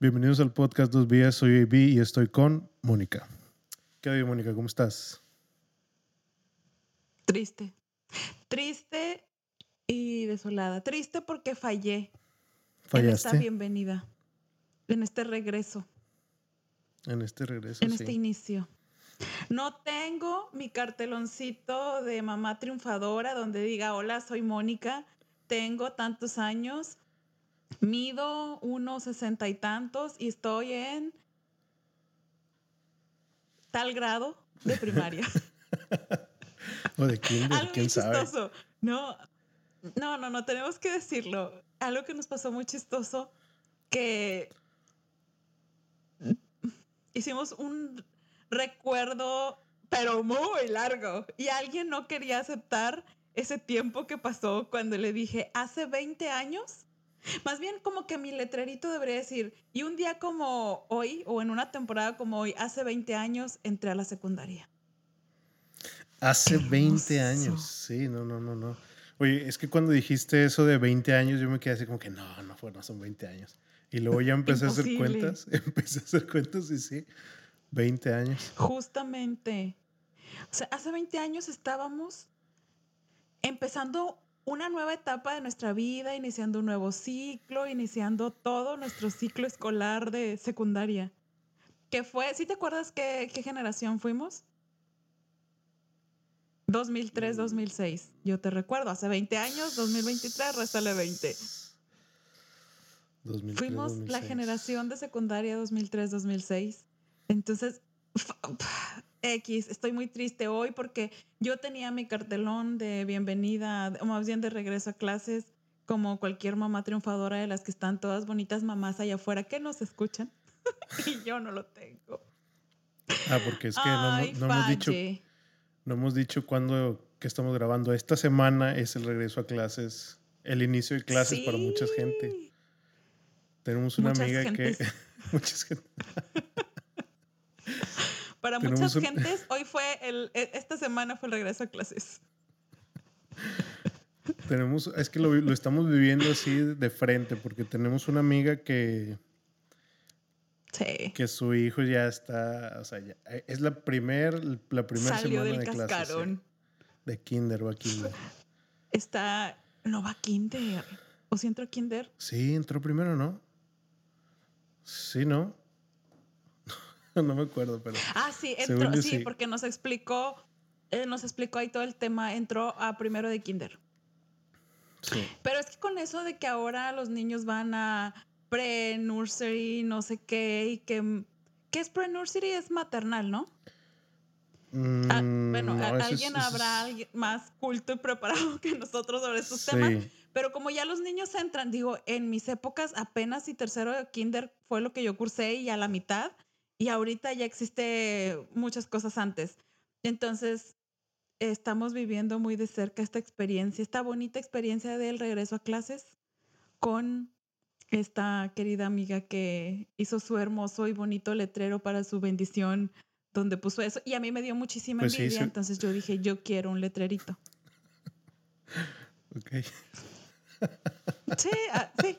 Bienvenidos al podcast Dos Vías, soy AB y estoy con Mónica. ¿Qué hay, Mónica? ¿Cómo estás? Triste. Triste y desolada. Triste porque fallé en esta ¿Fallaste bienvenida, en este regreso, en este regreso? en sí. este inicio. No tengo mi carteloncito de mamá triunfadora donde diga, hola, soy Mónica, tengo tantos años, mido unos sesenta y tantos y estoy en tal grado de primaria. O de kinder, Algo quién sabe. chistoso. No, no, no, no, tenemos que decirlo. Algo que nos pasó muy chistoso, que hicimos un recuerdo, pero muy largo, y alguien no quería aceptar ese tiempo que pasó cuando le dije, hace 20 años. Más bien como que mi letrerito debería decir, y un día como hoy, o en una temporada como hoy, hace 20 años, entré a la secundaria. Hace Qué 20 hermoso. años. Sí, no, no, no, no. Oye, es que cuando dijiste eso de 20 años, yo me quedé así como que no, no, fue, no son 20 años. Y luego ya empecé a hacer cuentas, empecé a hacer cuentas y sí, 20 años. Justamente. O sea, hace 20 años estábamos empezando una nueva etapa de nuestra vida, iniciando un nuevo ciclo, iniciando todo nuestro ciclo escolar de secundaria. Que fue, ¿sí te acuerdas qué, qué generación fuimos? 2003, 2006. Yo te recuerdo, hace 20 años, 2023, réstale 20. 2003, Fuimos la 2006. generación de secundaria 2003-2006. Entonces, f- X, estoy muy triste hoy porque yo tenía mi cartelón de bienvenida, o más bien de regreso a clases, como cualquier mamá triunfadora de las que están todas bonitas mamás allá afuera que nos escuchan. y yo no lo tengo. Ah, porque es que no, Ay, no hemos dicho, no hemos dicho cuándo que estamos grabando. Esta semana es el regreso a clases, el inicio de clases para mucha gente. Tenemos una Muchas amiga gentes. que. muchas gente. Para muchas un- gentes, hoy fue el, e- esta semana fue el regreso a clases. Tenemos, es que lo, lo estamos viviendo así de frente, porque tenemos una amiga que, Sí. que su hijo ya está, o sea, ya- eh, es la primer, la primera semana del de clases. sí, cascarón. de kinder, va a kinder. Está. No va a kinder. ¿O si entró a kinder? Sí, entró primero, ¿no? Sí, ¿no? no me acuerdo, pero Ah, sí, entró. Sí, sí. porque nos explicó. eh, nos explicó ahí todo el tema. Entró a primero de kinder. sí. Pero es que con eso de que ahora los niños van a pre-nursery, no sé qué, y que. ¿Qué es pre-nursery? Es maternal, ¿no? Ah, Mm, bueno, no, a- eso es- alguien habrá es- alguien más culto y preparado que nosotros sobre estos temas. Sí, Pero como ya los niños entran, digo, en mis épocas apenas y tercero de kinder fue lo que yo cursé y a la mitad. Y ahorita ya existe muchas cosas antes. Entonces, estamos viviendo muy de cerca esta experiencia, esta bonita experiencia del regreso a clases con esta querida amiga que hizo su hermoso y bonito letrero para su bendición donde puso eso. Y a mí me dio muchísima Pues sí, envidia, sí. entonces yo dije, yo quiero un letrerito. ok. Sí, ah, sí.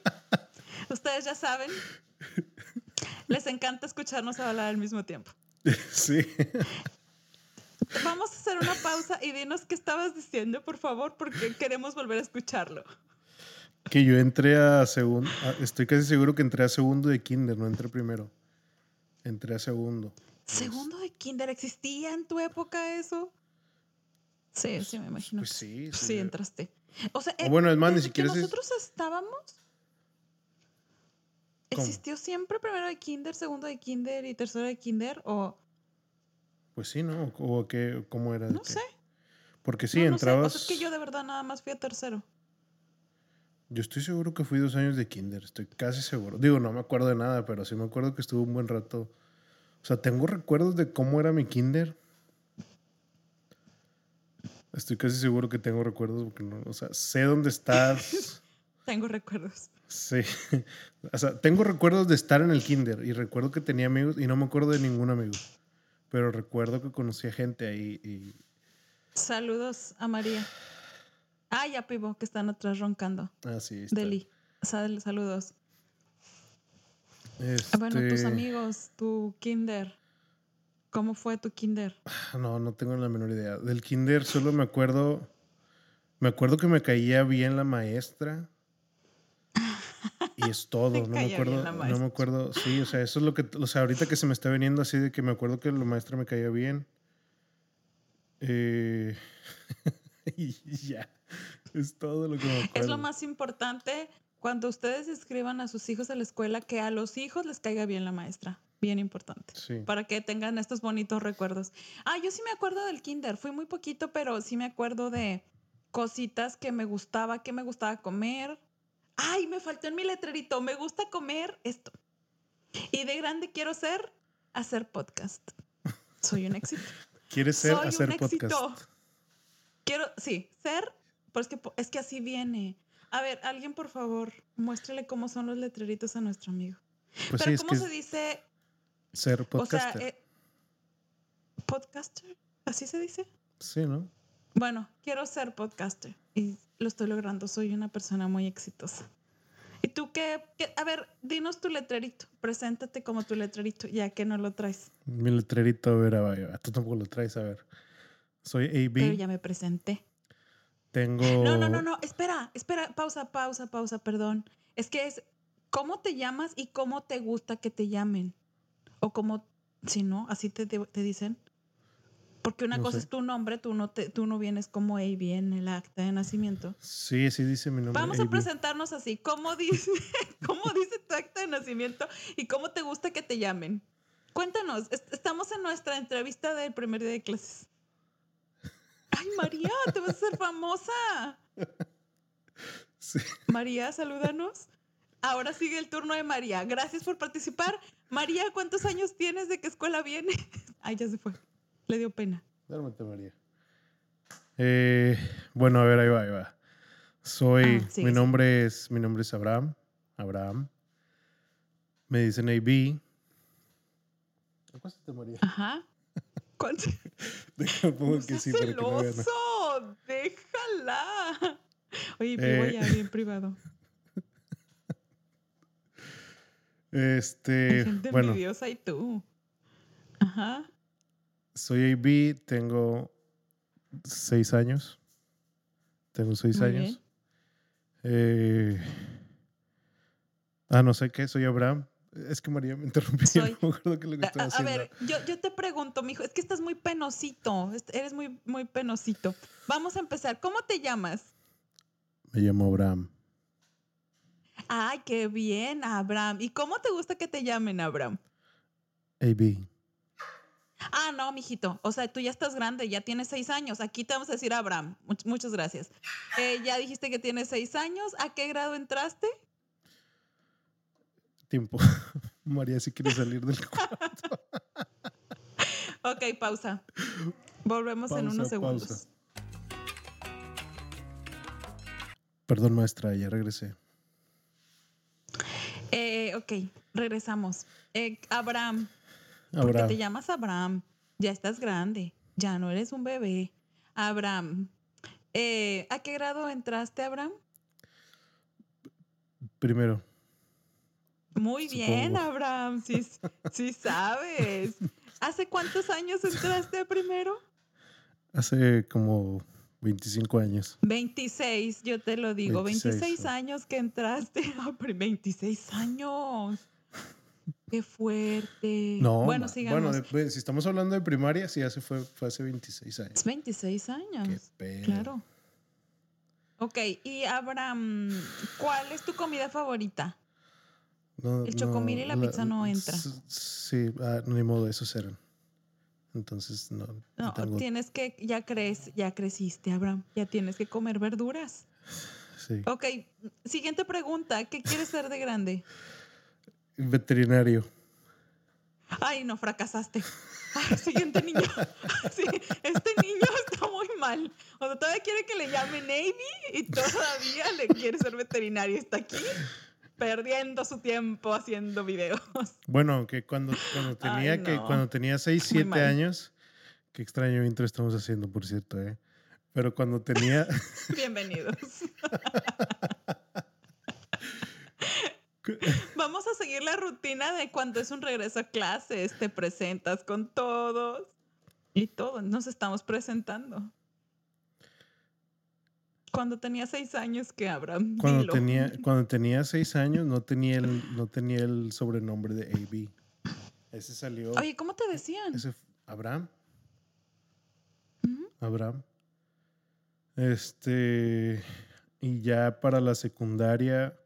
Ustedes ya saben. Les encanta escucharnos hablar al mismo tiempo. Sí. Vamos a hacer una pausa y dinos qué estabas diciendo, por favor, porque queremos volver a escucharlo. Que yo entré a segundo, estoy casi seguro que entré a segundo de kinder, no entré primero. Entré a segundo. Segundo de kinder, ¿existía en tu época eso? Sí, sí, me imagino. Pues sí, sí. Sí, entraste. O sea, O bueno, es más, ni siquiera que nosotros estábamos. ¿Existió siempre primero de kinder, segundo de kinder y tercero de kinder? O Pues sí, ¿no? ¿O qué, cómo era? no sé. Porque sí, no, no sé. entrabas. Sea, es que yo de verdad nada más fui a tercero. Yo estoy seguro que fui dos años de kinder, estoy casi seguro. Digo, no me acuerdo de nada, pero sí me acuerdo que estuve un buen rato. O sea, tengo recuerdos de cómo era mi kinder. Estoy casi seguro que tengo recuerdos porque no, o sea, sé dónde estás. Tengo recuerdos. Sí. O sea, tengo recuerdos de estar en el kinder y recuerdo que tenía amigos y no me acuerdo de ningún amigo. Pero recuerdo que conocía gente ahí y Saludos a María. Ah, ya Pivo, que están atrás roncando. así está. Deli. Sal- saludos. Ah, Bueno, tus Este, amigos, tu kinder. ¿Cómo fue tu kinder? No, no tengo la menor idea. Del kinder solo me acuerdo. Me acuerdo que me caía bien la maestra. Y es todo. No me acuerdo. No me acuerdo. Sí, o sea, eso es lo que. O sea, ahorita que se me está viniendo así de que me acuerdo que la maestra me caía bien. Eh, y ya. Es todo lo que me acuerdo. Es lo más importante cuando ustedes escriban a sus hijos a la escuela que a los hijos les caiga bien la maestra. Bien importante. Sí. Para que tengan estos bonitos recuerdos. Ah, yo sí me acuerdo del kinder. Fui muy poquito, pero sí me acuerdo de cositas que me gustaba, que me gustaba comer. Ay, me faltó en mi letrerito. Me gusta comer esto. Y de grande quiero ser hacer podcast. Soy un éxito. ¿Quieres ser Soy hacer un éxito. podcast? Quiero, sí, ser, pues que es que así viene. A ver, alguien por favor, muéstrale cómo son los letreritos a nuestro amigo. Pues Pero sí, ¿cómo se dice? ser O podcaster. sea, eh, podcaster, ¿así se dice? Sí, ¿no? Bueno, quiero ser podcaster y lo estoy logrando. Soy una persona muy exitosa. ¿Y tú qué? qué- A ver, dinos tu letrerito. Preséntate como tu letrerito, ya que no lo traes. Mi letrerito, a ver, a ver, tú tampoco lo traes, a ver. Soy AB. Pero ya me presenté. Tengo. No, no, no, no. Espera, espera. Pausa, pausa, pausa. Perdón. Es que es cómo te llamas y cómo te gusta que te llamen. O cómo, si no, así te, te- te dicen. Porque una No cosa sé. es tu nombre, tú no, te, tú no vienes como AB en el acta de nacimiento. Sí, sí dice mi nombre. Vamos a presentarnos así. ¿Cómo dice, ¿Cómo dice tu acta de nacimiento y cómo te gusta que te llamen? Cuéntanos. est- Estamos en nuestra entrevista del primer día de clases. Ay, María, te vas a hacer famosa. Sí. María, salúdanos. Ahora sigue el turno de María. Gracias por participar. María, ¿cuántos años tienes? ¿De qué escuela viene? Ay, ya se fue. Le dio pena. Duérmete, María. Eh, bueno, a ver, ahí va, ahí va. Soy. Ah, mi nombre es. Mi nombre es Abraham. Abraham. Me dicen AB. Acuéstate, María. Ajá. ¿Cuánto? Déjame pongo que sí para que no vean. celoso. Déjala. Oye, vivo Eh. ya bien privado. Hay Este. gente Bueno, envidiosa y tú. Ajá. Soy AB. Tengo seis años. Tengo seis Muy años. Eh, ah, no sé qué, soy Abraham. Es que María me interrumpió. Soy- No me acuerdo qué es lo que A, estaba a- a haciendo. ver, yo, yo te pregunto, mijo, es que estás muy penosito. Eres muy, muy penosito. Vamos a empezar. ¿Cómo te llamas? Me llamo Abraham. Ay, qué bien, Abraham. ¿Y cómo te gusta que te llamen, Abraham? AB. Ah, no, mijito. O sea, tú ya estás grande, ya tienes seis años. Aquí te vamos a decir Abraham. Much- muchas gracias. Eh, ya dijiste que tienes seis años. ¿A qué grado entraste? Tiempo. María si quiere salir del cuarto. Ok, pausa. Volvemos en unos segundos. pausa. Perdón, maestra, ya regresé. Eh, ok, regresamos. Eh, Abraham, ¿por qué Abraham. te llamas Abraham? Ya estás grande, ya no eres un bebé. Abraham, eh, ¿a qué grado entraste, Abraham? Primero. Muy bien. Abraham, sí, sí sabes. ¿Hace cuántos años entraste primero? Hace como 25 años. 26, yo te lo digo, 26, 26, años que entraste. Ah, pero 26 años. Qué fuerte. No, bueno, sigamos. bueno, de- si estamos hablando de primaria, sí, hace fue, fue hace 26 años. es 26 años. Qué pedo. Claro. Ok, y Abraham, ¿cuál es tu comida favorita? No, El chocomil y la pizza no entra. Sí, ah, ni modo, esos eran. Entonces, no. no No, tengo- tienes que, ya crees, ya creciste, Abraham, ya tienes que comer verduras. sí. Ok, siguiente pregunta, ¿qué quieres ser de grande? Veterinario. Ay, no, fracasaste. Ay, siguiente niño. Sí, este niño está muy mal. O sea, todavía quiere que le llame Navy y todavía le quiere ser veterinario. Está aquí perdiendo su tiempo haciendo videos. Bueno, que cuando, cuando tenía Ay, que cuando tenía 6, Muy 7 mal. años, qué extraño intro estamos haciendo, por cierto, ¿eh? Pero cuando tenía, Bienvenidos. Vamos a seguir la rutina de cuando es un regreso a clases, te presentas con todos y todos nos estamos presentando. Cuando tenía seis años, que Abraham. Cuando tenía, cuando tenía seis años no tenía el, no tenía el sobrenombre de AB. Ese salió. Oye, ¿cómo te decían? Ese, Abraham. Abraham. Este. Y ya para la secundaria,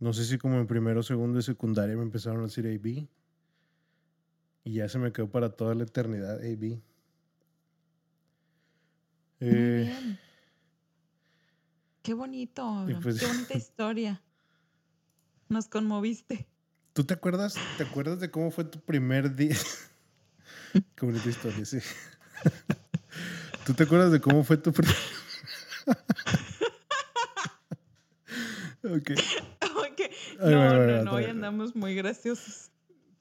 no sé si como en primero segundo de secundaria me empezaron a decir AB. Y ya se me quedó para toda la eternidad AB. Eh, Qué bonito, pues qué bonita historia. Nos conmoviste. ¿Tú te acuerdas, te acuerdas de cómo fue tu primer día? qué bonita historia, sí. ¿Tú te acuerdas de cómo fue tu primer Ok. No, no, no, hoy andamos muy graciosos.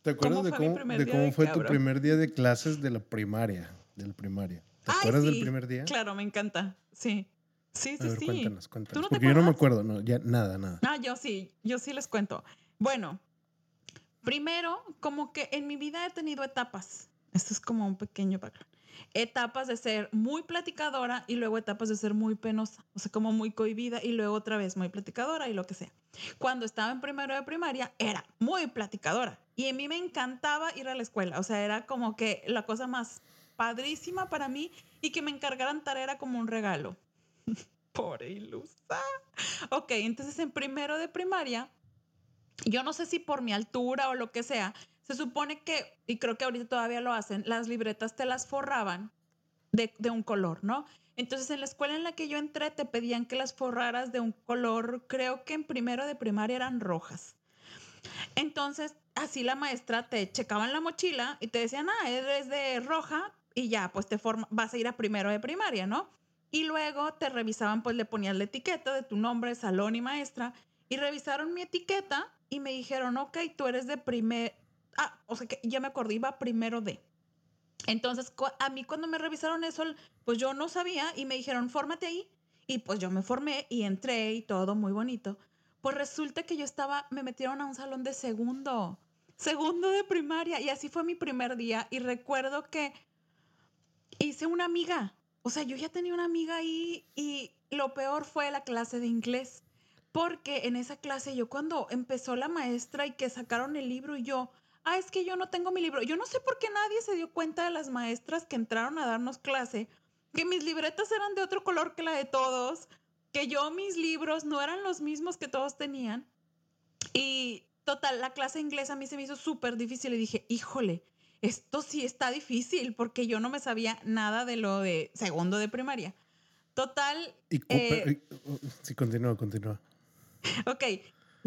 ¿Te acuerdas de cómo, de cómo fue tu primer día de clases de la primaria? De la primaria. ¿Te acuerdas del primer día? Claro, me encanta. Sí. Sí, sí, sí. Cuéntanos, cuéntanos. Porque yo no me acuerdo, no, ya nada, nada. Ah, yo sí, yo sí les cuento. Bueno, primero, como que en mi vida he tenido etapas. Esto es como un pequeño background etapas de ser muy platicadora y luego etapas de ser muy penosa, o sea, como muy cohibida y luego otra vez muy platicadora y lo que sea. Cuando estaba en primero de primaria era muy platicadora y a mí me encantaba ir a la escuela, o sea, era como que la cosa más padrísima para mí y que me encargaran tarea era como un regalo. Por ilusa. Ok, entonces en primero de primaria, yo no sé si por mi altura o lo que sea, se supone que, y creo que ahorita todavía lo hacen, las libretas te las forraban de, un color, ¿no? Entonces en la escuela en la que yo entré te pedían que las forraras de un color, creo que en primero de primaria eran rojas. Entonces así la maestra te checaba en la mochila y te decían, ah, eres de roja y ya, pues te forma, vas a ir a primero de primaria, ¿no? Y luego te revisaban, pues le ponías la etiqueta de tu nombre, salón y maestra, y revisaron mi etiqueta y me dijeron, ok, tú eres de primer, ah, o sea que ya me acordé, iba primero de. Entonces, a mí cuando me revisaron eso, pues yo no sabía y me dijeron, fórmate ahí. Y pues yo me formé y entré y todo muy bonito. Pues resulta que yo estaba, me metieron a un salón de segundo, segundo de primaria y así fue mi primer día. Y recuerdo que hice una amiga, o sea, yo ya tenía una amiga ahí y lo peor fue la clase de inglés. Porque en esa clase yo cuando empezó la maestra y que sacaron el libro y yo, ah, es que yo no tengo mi libro. Yo no sé por qué nadie se dio cuenta de las maestras que entraron a darnos clase, que mis libretas eran de otro color que la de todos, que yo mis libros no eran los mismos que todos tenían. Y total, la clase inglesa a mí se me hizo súper difícil y dije, híjole, esto sí está difícil porque yo no me sabía nada de lo de segundo de primaria. Total. Y, eh, eh, sí, continúa, continúa. Ok,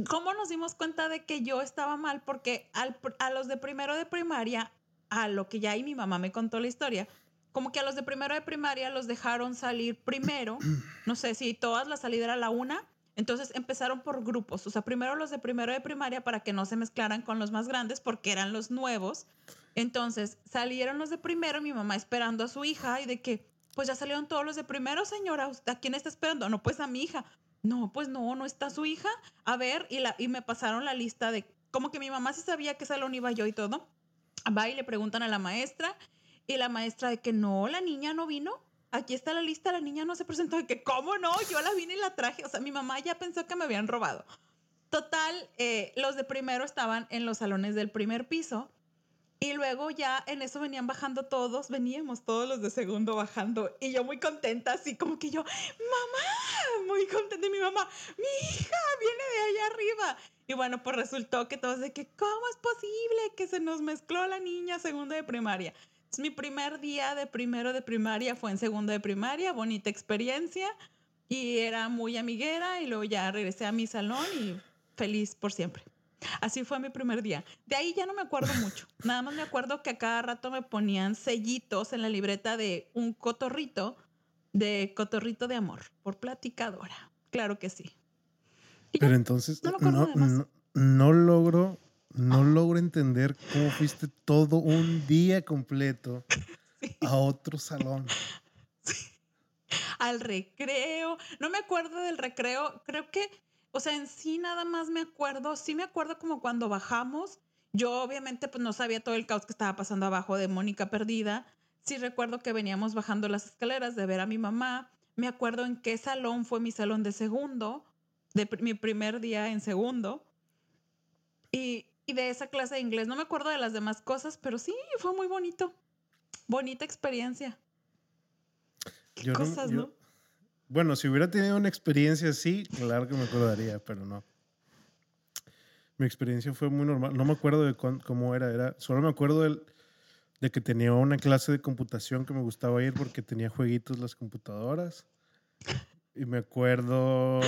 ¿Cómo nos dimos cuenta de que yo estaba mal? Porque a los de primero de primaria, a lo que ya ahí mi mamá me contó la historia, como que a los de primero de primaria los dejaron salir primero, no sé si todas la salida era la una, entonces empezaron por grupos, o sea, primero los de primero de primaria para que no se mezclaran con los más grandes porque eran los nuevos. Entonces salieron los de primero, mi mamá esperando a su hija y de que, pues ya salieron todos los de primero, señora, ¿a quién está esperando? No, pues a mi hija no, pues no, no está su hija. A ver, y, la, y me pasaron la lista de, como que mi mamá sí sabía qué salón iba yo y todo. Va y le preguntan a la maestra y la maestra de que no, la niña no vino. Aquí está la lista, la niña no se presentó. De que, ¿cómo no? Yo la vine y la traje. O sea, mi mamá ya pensó que me habían robado. Total, eh, los de primero estaban en los salones del primer piso y luego ya en eso venían bajando todos, veníamos todos los de segundo bajando y yo muy contenta, así como que yo, mamá, muy contenta y mi mamá, mi hija viene de allá arriba. Y bueno, pues resultó que todos de que, ¿cómo es posible que se nos mezcló la niña segundo de primaria? Es mi primer día de primero de primaria fue en segundo de primaria, bonita experiencia y era muy amiguera y luego ya regresé a mi salón y feliz por siempre. Así fue mi primer día. De ahí ya no me acuerdo mucho. Nada más me acuerdo que a cada rato me ponían sellitos en la libreta de un cotorrito, de cotorrito de amor, por platicadora. Claro que sí. Pero entonces no, logro, no logro entender cómo fuiste todo un día completo a otro salón. Al recreo. No me acuerdo del recreo. Creo que o sea, en sí nada más me acuerdo, sí me acuerdo como cuando bajamos, yo obviamente pues no sabía todo el caos que estaba pasando abajo de Mónica perdida, sí recuerdo que veníamos bajando las escaleras de ver a mi mamá, me acuerdo en qué salón fue mi salón de segundo, de mi primer día en segundo, y, y de esa clase de inglés, no me acuerdo de las demás cosas, pero sí, fue muy bonito, bonita experiencia. Qué cosas, ¿no? Bueno, si hubiera tenido una experiencia así, claro que me acordaría, pero no. Mi experiencia fue muy normal. No me acuerdo de cómo era. era. Solo me acuerdo de que tenía una clase de computación que me gustaba ir porque tenía jueguitos las computadoras. Y me acuerdo.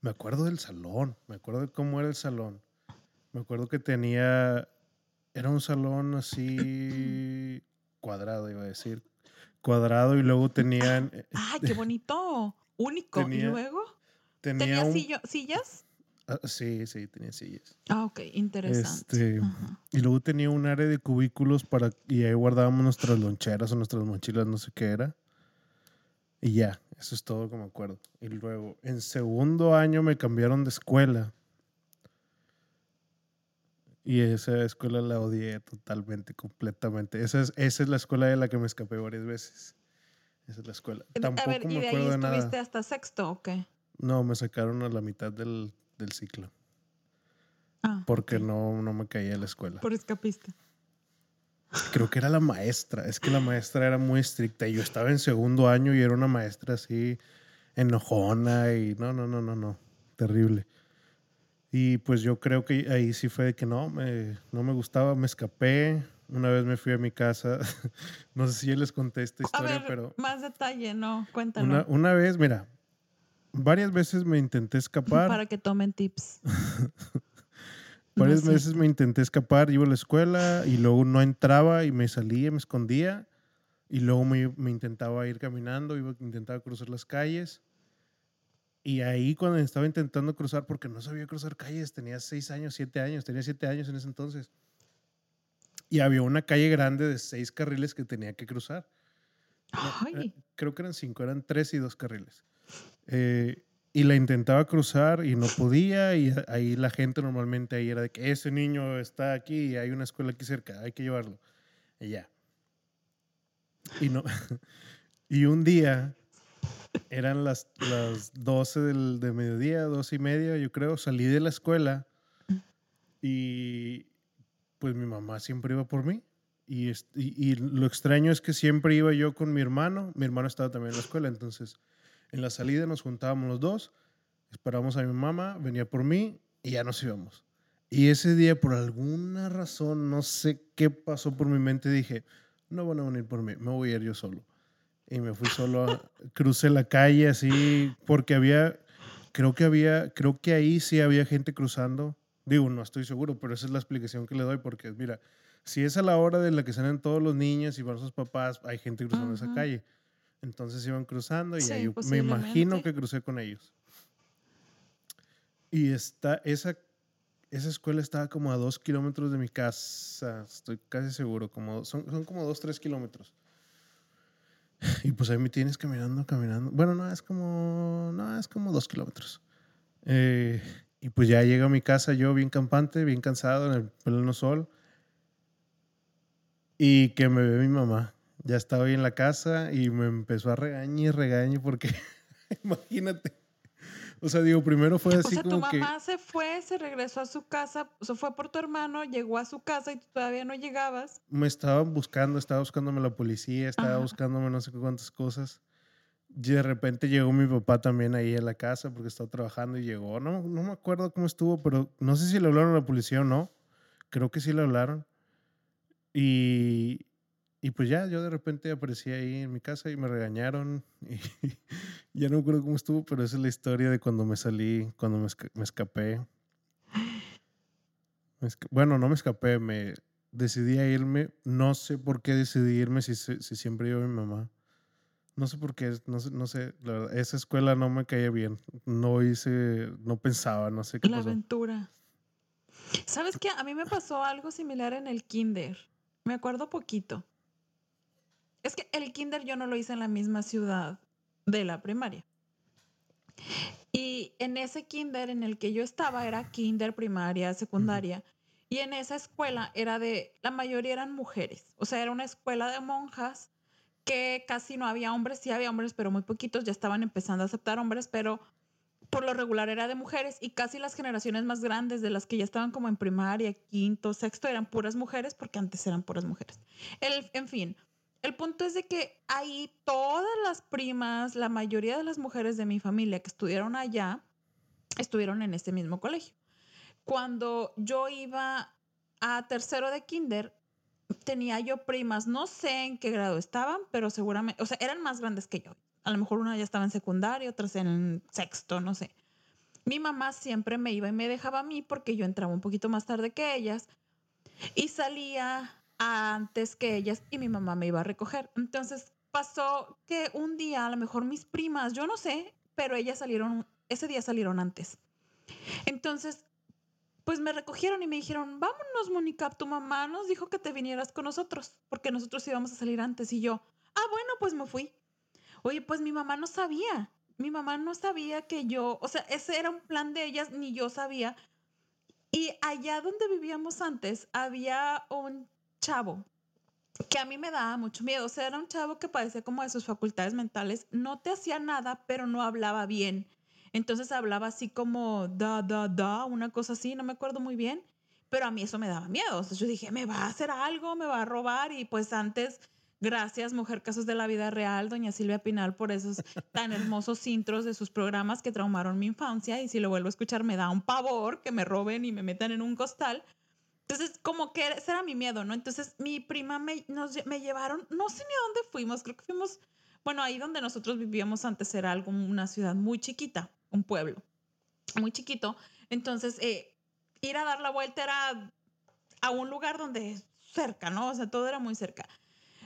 Me acuerdo del salón. Me acuerdo de cómo era el salón. Me acuerdo que tenía. Era un salón así cuadrado, iba a decir, cuadrado y luego tenían... ¡Ay, ah, qué bonito! Único. ¿Y luego? Tenía, sillas? Ah, sí, sí, tenía sillas. Ah, ok, interesante. Este, y luego tenía un área de cubículos para... Y ahí guardábamos nuestras loncheras o nuestras mochilas, no sé qué era. Y ya, eso es todo como acuerdo. Y luego, en segundo año me cambiaron de escuela. Y esa escuela la odié totalmente, completamente. Esa es, esa es la escuela de la que me escapé varias veces. Esa es la escuela. Tampoco ¿y de ahí estuviste hasta sexto o qué? No, me sacaron a la mitad del, del ciclo. Ah, porque no, no me caía a la escuela. Por escapista. Creo que era la maestra. Es que la maestra era muy estricta y yo estaba en segundo año y era una maestra así enojona y no, no, no, no, no. Terrible. Y pues yo creo que ahí sí fue de que no, me, no me gustaba, me escapé. Una vez me fui a mi casa. no sé si les conté esta historia, a ver, pero. Más detalle, no, cuéntalo. Una, una, vez, mira, varias veces me intenté escapar. Para que tomen tips. varias veces me intenté escapar, iba a la escuela y luego no entraba y me salía, me escondía. Y luego me, me intentaba ir caminando, iba, intentaba cruzar las calles y ahí cuando estaba intentando cruzar, porque no sabía cruzar calles, tenía seis años, siete años, tenía siete años en ese entonces. Y había una calle grande de seis carriles que tenía que cruzar. Eh, creo que eran cinco, eran tres y dos carriles. Eh, y la intentaba cruzar y no podía. Y ahí la gente normalmente ahí era de que ese niño está aquí y hay una escuela aquí cerca, hay que llevarlo. Y ya. Y no. y un día eran las, las 12 del, de mediodía, 12 y media, yo creo. Salí de la escuela y pues mi mamá siempre iba por mí. Y, y, lo extraño es que siempre iba yo con mi hermano. Mi hermano estaba también en la escuela, entonces en la salida nos juntábamos los dos, esperábamos a mi mamá, venía por mí y ya nos íbamos. Y ese día, por alguna razón, no sé qué pasó por mi mente, dije, no van a venir por mí, me voy a ir yo solo y me fui solo, crucé la calle así, porque había, creo que había, creo que ahí sí había gente cruzando. Digo, no estoy seguro, pero esa es la explicación que le doy, porque mira, si es a la hora de la que salen todos los niños y van sus papás, hay gente cruzando esa calle. Entonces iban cruzando y ahí me imagino que crucé con ellos. Y está, esa, esa escuela estaba como a dos kilómetros de mi casa, estoy casi seguro, como, son, son como dos, tres kilómetros. Y pues ahí me tienes caminando, caminando. Bueno, no, es como, no, es como dos kilómetros. Eh, y pues ya llego a mi casa yo bien campante, bien cansado, en el pleno sol. Y que me ve mi mamá. Ya estaba ahí en la casa y me empezó a regañar y regañar porque, imagínate, o sea, digo, primero fue así o sea, como tu mamá se fue, se regresó a su casa, o sea, fue por tu hermano, llegó a su casa y tú todavía no llegabas. Me estaban buscando, estaba buscándome la policía, estaba buscándome no sé cuántas cosas. Y de repente llegó mi papá también ahí a la casa porque estaba trabajando y llegó. No, no me acuerdo cómo estuvo, pero no sé si le hablaron a la policía o no. Creo que sí le hablaron. Y, y pues ya, yo de repente aparecí ahí en mi casa y me regañaron. Y ya no me acuerdo cómo estuvo, pero esa es la historia de cuando me salí, cuando me, escapé. bueno, no me escapé, me decidí a irme. No sé por qué decidí irme si, si siempre iba mi mamá. No sé por qué, no sé, no sé, la verdad, esa escuela no me caía bien. No hice, no pensaba, no sé qué La aventura. ¿Sabes qué? A mí me pasó algo similar en el kinder. Me acuerdo poquito. Es que el kinder yo no lo hice en la misma ciudad de la primaria. Y en ese kinder en el que yo estaba era kinder, primaria, secundaria. Y en esa escuela era de, la mayoría eran mujeres. O sea, era una escuela de monjas que casi no había hombres, sí había hombres, pero muy poquitos, ya estaban empezando a aceptar hombres, pero por lo regular era de mujeres y casi las generaciones más grandes de las que ya estaban como en primaria, quinto, sexto, eran puras mujeres porque antes eran puras mujeres. El, en fin, el punto es de que ahí todas las primas, la mayoría de las mujeres de mi familia que estudiaron allá, estuvieron en ese mismo colegio. Cuando yo iba a tercero de kinder, tenía yo primas, no sé en qué grado estaban, pero seguramente, o sea, eran más grandes que yo. A lo mejor una ya estaba en secundario, otras en sexto, no sé. Mi mamá siempre me iba y me dejaba a mí porque yo entraba un poquito más tarde que ellas y salía antes que ellas y mi mamá me iba a recoger. Entonces pasó que un día, a lo mejor mis primas, yo no sé, pero ellas salieron, ese día salieron antes. Entonces, pues me recogieron y me dijeron, vámonos, Mónica, tu mamá nos dijo que te vinieras con nosotros, porque nosotros íbamos a salir antes. Y yo, ah, bueno, pues me fui. Oye, pues mi mamá no sabía, mi mamá no sabía que yo, o sea, ese era un plan de ellas, ni yo sabía. Y allá donde vivíamos antes, había un chavo que a mí me daba mucho miedo. O sea, era un chavo que parecía como de sus facultades mentales. No te hacía nada, pero no hablaba bien. Entonces hablaba así como da, da, da, una cosa así, no me acuerdo muy bien. Pero a mí eso me daba miedo. O sea, yo dije, me va a hacer algo, me va a robar. Y pues antes, gracias, Mujer Casos de la Vida Real, doña Silvia Pinal, por esos tan hermosos intros de sus programas que traumaron mi infancia. Y si lo vuelvo a escuchar, me da un pavor que me roben y me metan en un costal. Entonces, como que ese era mi miedo, ¿no? Entonces, mi prima me, nos, me llevaron, no sé ni a dónde fuimos, creo que fuimos, bueno, ahí donde nosotros vivíamos antes era algo, una ciudad muy chiquita, un pueblo muy chiquito. Entonces, eh, ir a dar la vuelta era a un lugar donde cerca, ¿no? O sea, todo era muy cerca.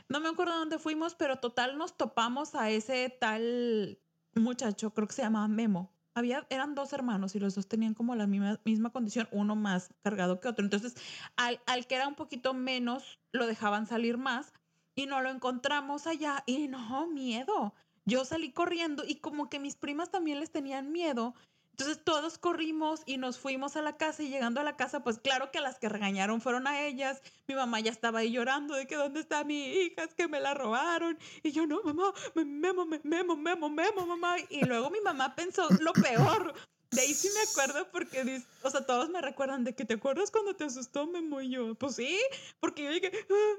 No me acuerdo dónde fuimos, pero total nos topamos a ese tal muchacho, creo que se llamaba Memo había, eran dos hermanos y los dos tenían como la misma, misma condición, uno más cargado que otro. Entonces, al, al que era un poquito menos, lo dejaban salir más y no lo encontramos allá y no, miedo. Yo salí corriendo y como que mis primas también les tenían miedo entonces todos corrimos y nos fuimos a la casa y llegando a la casa, pues claro que las que regañaron fueron a ellas. Mi mamá ya estaba ahí llorando de que dónde está mi hija, es que me la robaron. Y yo, no, mamá, memo, memo, memo, memo, mamá. Y luego mi mamá pensó lo peor. De ahí sí me acuerdo porque, o sea, todos me recuerdan de que te acuerdas cuando te asustó Memo y yo. Pues sí, porque yo dije,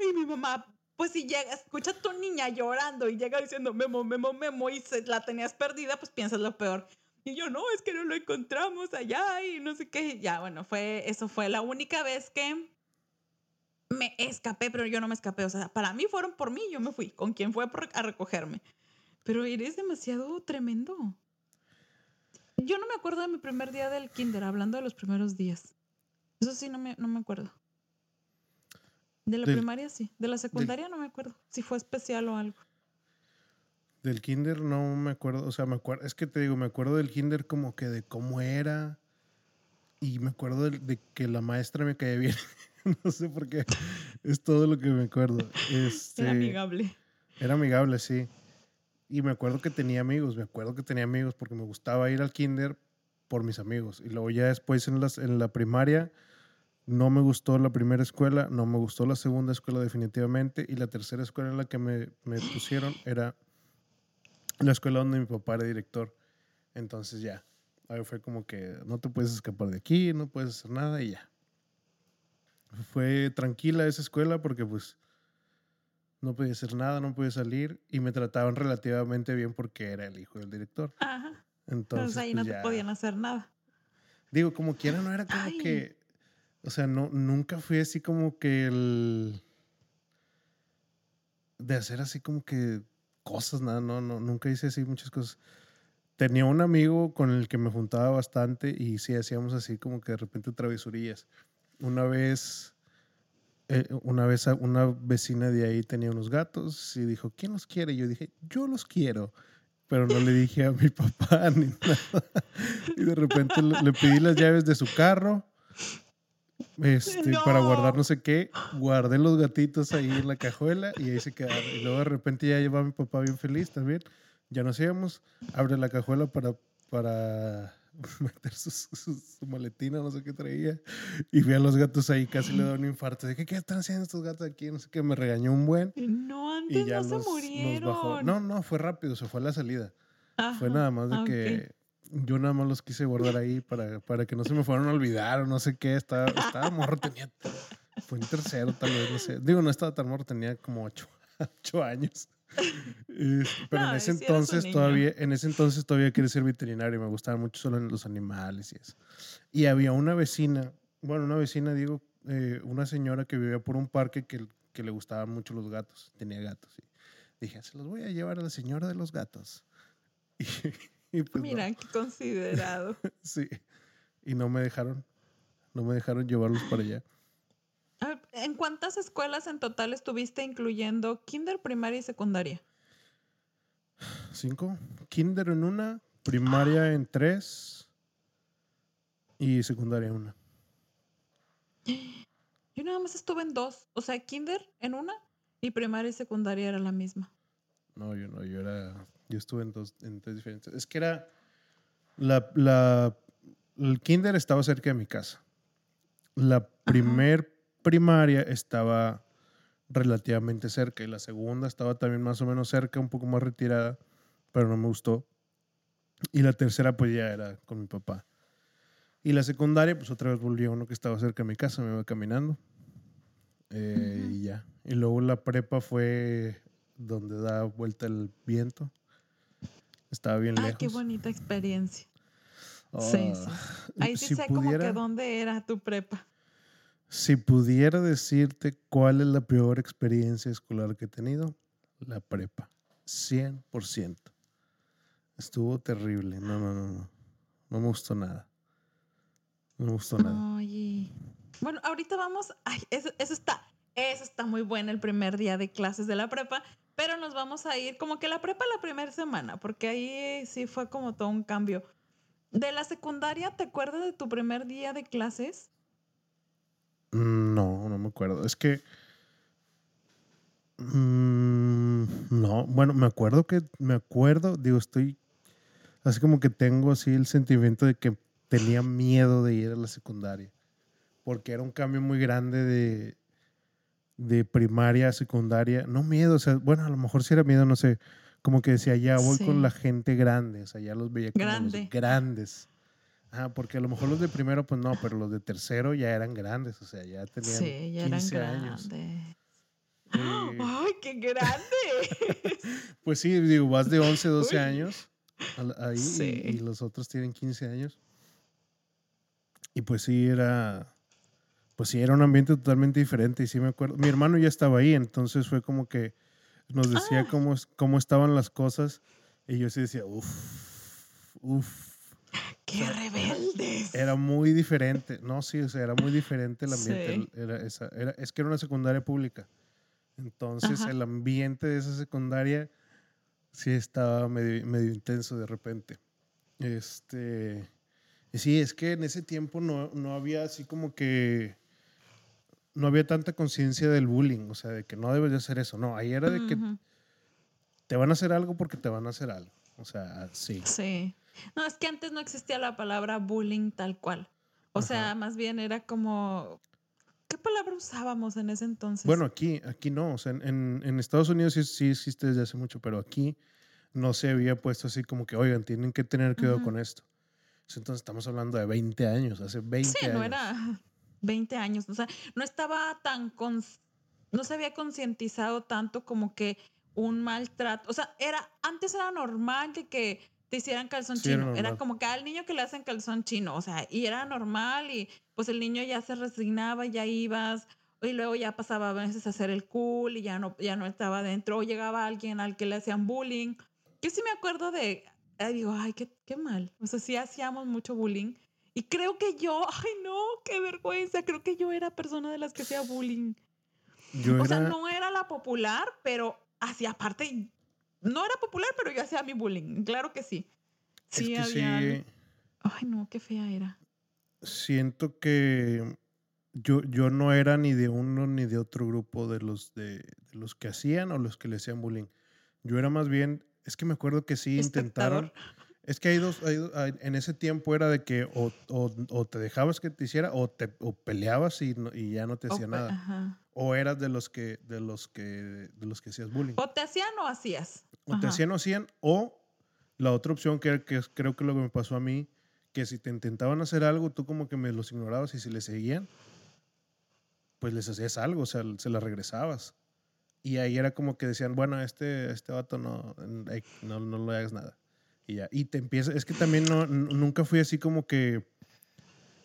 y mi mamá, pues si llega, escucha a tu niña llorando y llega diciendo Memo, Memo, Memo y se, la tenías perdida, pues piensas lo peor. Y yo, no, es que no lo encontramos allá y no sé qué. Ya, bueno, fue, eso fue la única vez que me escapé, pero yo no me escapé. O sea, para mí fueron por mí, yo me fui. ¿Con quién fue a recogerme? Pero eres demasiado tremendo. Yo no me acuerdo de mi primer día del kinder, hablando de los primeros días. Eso sí, no me, no me acuerdo. De la primaria sí. De la secundaria no me acuerdo. Si fue especial o algo. Del kinder no me acuerdo, o sea, me acuerdo, es que te digo, me acuerdo del kinder como que de cómo era y me acuerdo de, que la maestra me caía bien. no sé por qué, es todo lo que me acuerdo. Este, era amigable. Era amigable, sí. Y me acuerdo que tenía amigos, me acuerdo que tenía amigos porque me gustaba ir al kinder por mis amigos. Y luego ya después en, las, en la primaria no me gustó la primera escuela, no me gustó la segunda escuela definitivamente y la tercera escuela en la que me, me pusieron era la escuela donde mi papá era director. Entonces ya, ahí fue como que no te puedes escapar de aquí, no puedes hacer nada y ya. Fue tranquila esa escuela porque pues no podía hacer nada, no podía salir y me trataban relativamente bien porque era el hijo del director. Ajá. Entonces ahí no pues, te podían hacer nada. Digo, como quiera, no era como que, o sea, no, nunca fui así como que el... De hacer así como que cosas, nada, no, no, nunca hice así muchas cosas. Tenía un amigo con el que me juntaba bastante y sí hacíamos así como que de repente travesurillas. Una vez, eh, una vez una vecina de ahí tenía unos gatos y dijo, ¿quién los quiere? Y yo dije, yo los quiero pero no le dije a mi papá ni nada. Y de repente le, pedí las llaves de su carro este, para guardar no sé qué, guardé los gatitos ahí en la cajuela y ahí se quedaron. Y luego de repente ya lleva mi papá bien feliz también. Ya nos íbamos, abre la cajuela para para meter su, su, su maletina, no sé qué traía. Y vi a los gatos ahí, casi le da un infarto. Dije, ¿qué están haciendo estos gatos aquí? No sé qué, me regañó un buen. No, antes Y ya no los, se murieron. bajó. No, no, fue rápido, se fue a la salida. Fue Ajá, nada más de ah, ok. que yo nada más los quise guardar ahí para, para que no se me fueran a olvidar o no sé qué. Estaba, estaba morro, tenía. Fue en tercero, tal vez, no sé. Digo, no estaba tan morro, tenía como ocho, ocho años. Es- pero No, en ese entonces todavía, en ese entonces todavía quería ser veterinario y me gustaban mucho solo los animales y eso. Y había una vecina, bueno, una vecina, digo, eh, una señora que vivía por un parque que, que le gustaban mucho los gatos, tenía gatos. Y dije, se los voy a llevar a la señora de los gatos. Y, y pues no. Mira, qué considerado. Sí. Y no me dejaron. No me dejaron llevarlos para allá. ¿En cuántas escuelas en total estuviste incluyendo kinder, primaria y secundaria? Cinco. Kinder en una, primaria en tres y secundaria en una. Yo nada más estuve en dos. O sea, kinder en una y primaria y secundaria era la misma. No, yo no, yo era. Yo estuve en dos, en tres diferentes. Es que era. La, la, el kinder estaba cerca de mi casa. La primer primaria estaba relativamente cerca y la segunda estaba también más o menos cerca, un poco más retirada, pero no me gustó. Y la tercera pues ya era con mi papá. Y la secundaria pues otra vez volví a uno que estaba cerca de mi casa, me iba caminando. Eh, Ujú. Y ya. Y luego la prepa fue donde da vuelta el viento. Estaba bien Ay, lejos. qué bonita experiencia. Sí, sí. Ah, Ahí sí si sé como pudiera- que dónde era tu prepa. Si pudiera decirte cuál es la peor experiencia escolar que he tenido, la prepa. 100%. Estuvo terrible. No, no, no, no. No me gustó nada. No me gustó nada. Oye. Bueno, ahorita vamos. Ay, eso, eso está. Eso está muy bueno el primer día de clases de la prepa. Pero nos vamos a ir como que la prepa la primera semana, porque ahí sí fue como todo un cambio. De la secundaria, ¿te acuerdas de tu primer día de clases? Mm, No, no me acuerdo. Es que. mm, no, bueno, me acuerdo que. Me acuerdo, digo, estoy. Así como que tengo así el sentimiento de que tenía miedo de ir a la secundaria. Porque era un cambio muy grande de. De primaria a secundaria. No miedo, o sea, bueno, a lo mejor sí era miedo, no sé. Como que decía, ya voy Sí. con la gente grande. O sea, ya los veía como Grande. los grandes. Ah, porque a lo mejor los de primero, pues no, pero los de tercero ya eran grandes. O sea, ya tenían sí, ya eran 15 años. grandes. ¡Ay, qué grande! Pues sí, digo, vas de 11, 12 Uy. años ahí y- Sí. y, los otros tienen 15 años. Y pues sí, era, pues sí, era un ambiente totalmente diferente. Y sí me acuerdo, mi hermano ya estaba ahí, entonces fue como que nos decía Ah. cómo, cómo estaban las cosas. Y yo sí decía, uff, uff. ¡Qué rebeldes! Era muy diferente. No, sí, o sea, era muy diferente el ambiente. Sí. Era esa, era, es que era una secundaria pública. Entonces, Ajá. el ambiente de esa secundaria sí estaba medio, medio intenso de repente. Este. y sí, es que en ese tiempo no, no había así como que. No había tanta conciencia del bullying, o sea, de que no debes de hacer eso. No, ahí era de que te van a hacer algo porque te van a hacer algo. O sea, sí. Sí. No, es que antes no existía la palabra bullying tal cual. O Ajá. sea, más bien era como. ¿Qué palabra usábamos en ese entonces? Bueno, aquí, aquí no. O sea, en, en- Estados Unidos sí, sí existe desde hace mucho, pero aquí no se había puesto así como que, oigan, tienen que tener cuidado Ujú. con esto. Entonces estamos hablando de 20 años, hace 20 sí, años. no era 20 años. O sea, no estaba tan. cons- no se había concientizado tanto como que un maltrato. O sea, era antes era normal de que te hicieran calzón Sí, chino. Era, como que al niño que le hacen calzón chino. O sea, y era normal y pues el niño ya se resignaba, ya ibas. Y luego ya pasaba a veces a hacer el cool y ya no, ya no estaba adentro. O llegaba alguien al que le hacían bullying. Que sí me acuerdo de. digo, ay, qué, qué mal. O sea, sí hacíamos mucho bullying. Y creo que yo, ay no, qué vergüenza. Creo que yo era persona de las que hacía bullying. Yo O sea, no era la popular, pero hacía aparte. No era popular, pero yo hacía mi bullying. Claro que sí. es Sí, que había. sí, Ay, no, qué fea era. siento que yo, yo no era ni de uno ni de otro grupo de los, de, de los que hacían o los que le hacían bullying. Yo era más bien, es que me acuerdo que sí intentaron, Espectador. Es que hay dos, en ese tiempo era de que o, te dejabas que te hiciera o te peleabas y, y, ya no te hacía nada. O eras de los que de los que de los que hacías bullying. O te hacían o hacías. O te hacían o hacían o la otra opción que, que creo que lo que me pasó a mí que si te intentaban hacer algo tú como que me los ignorabas y si les seguían pues les hacías algo, o sea, se las regresabas. Y ahí era como que decían, bueno, este, este vato no, no, no le hagas nada. Y ya. Y te empieza, es que también no, nunca fui así como que,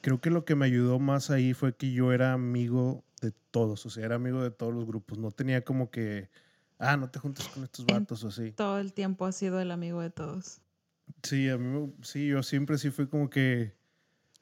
creo que lo que me ayudó más ahí fue que yo era amigo de todos, o sea, era amigo de todos los grupos. No tenía como que, ah, no te juntes con estos vatos o así. Todo el tiempo ha sido el amigo de todos. Sí, a mí, sí, yo siempre sí fui como que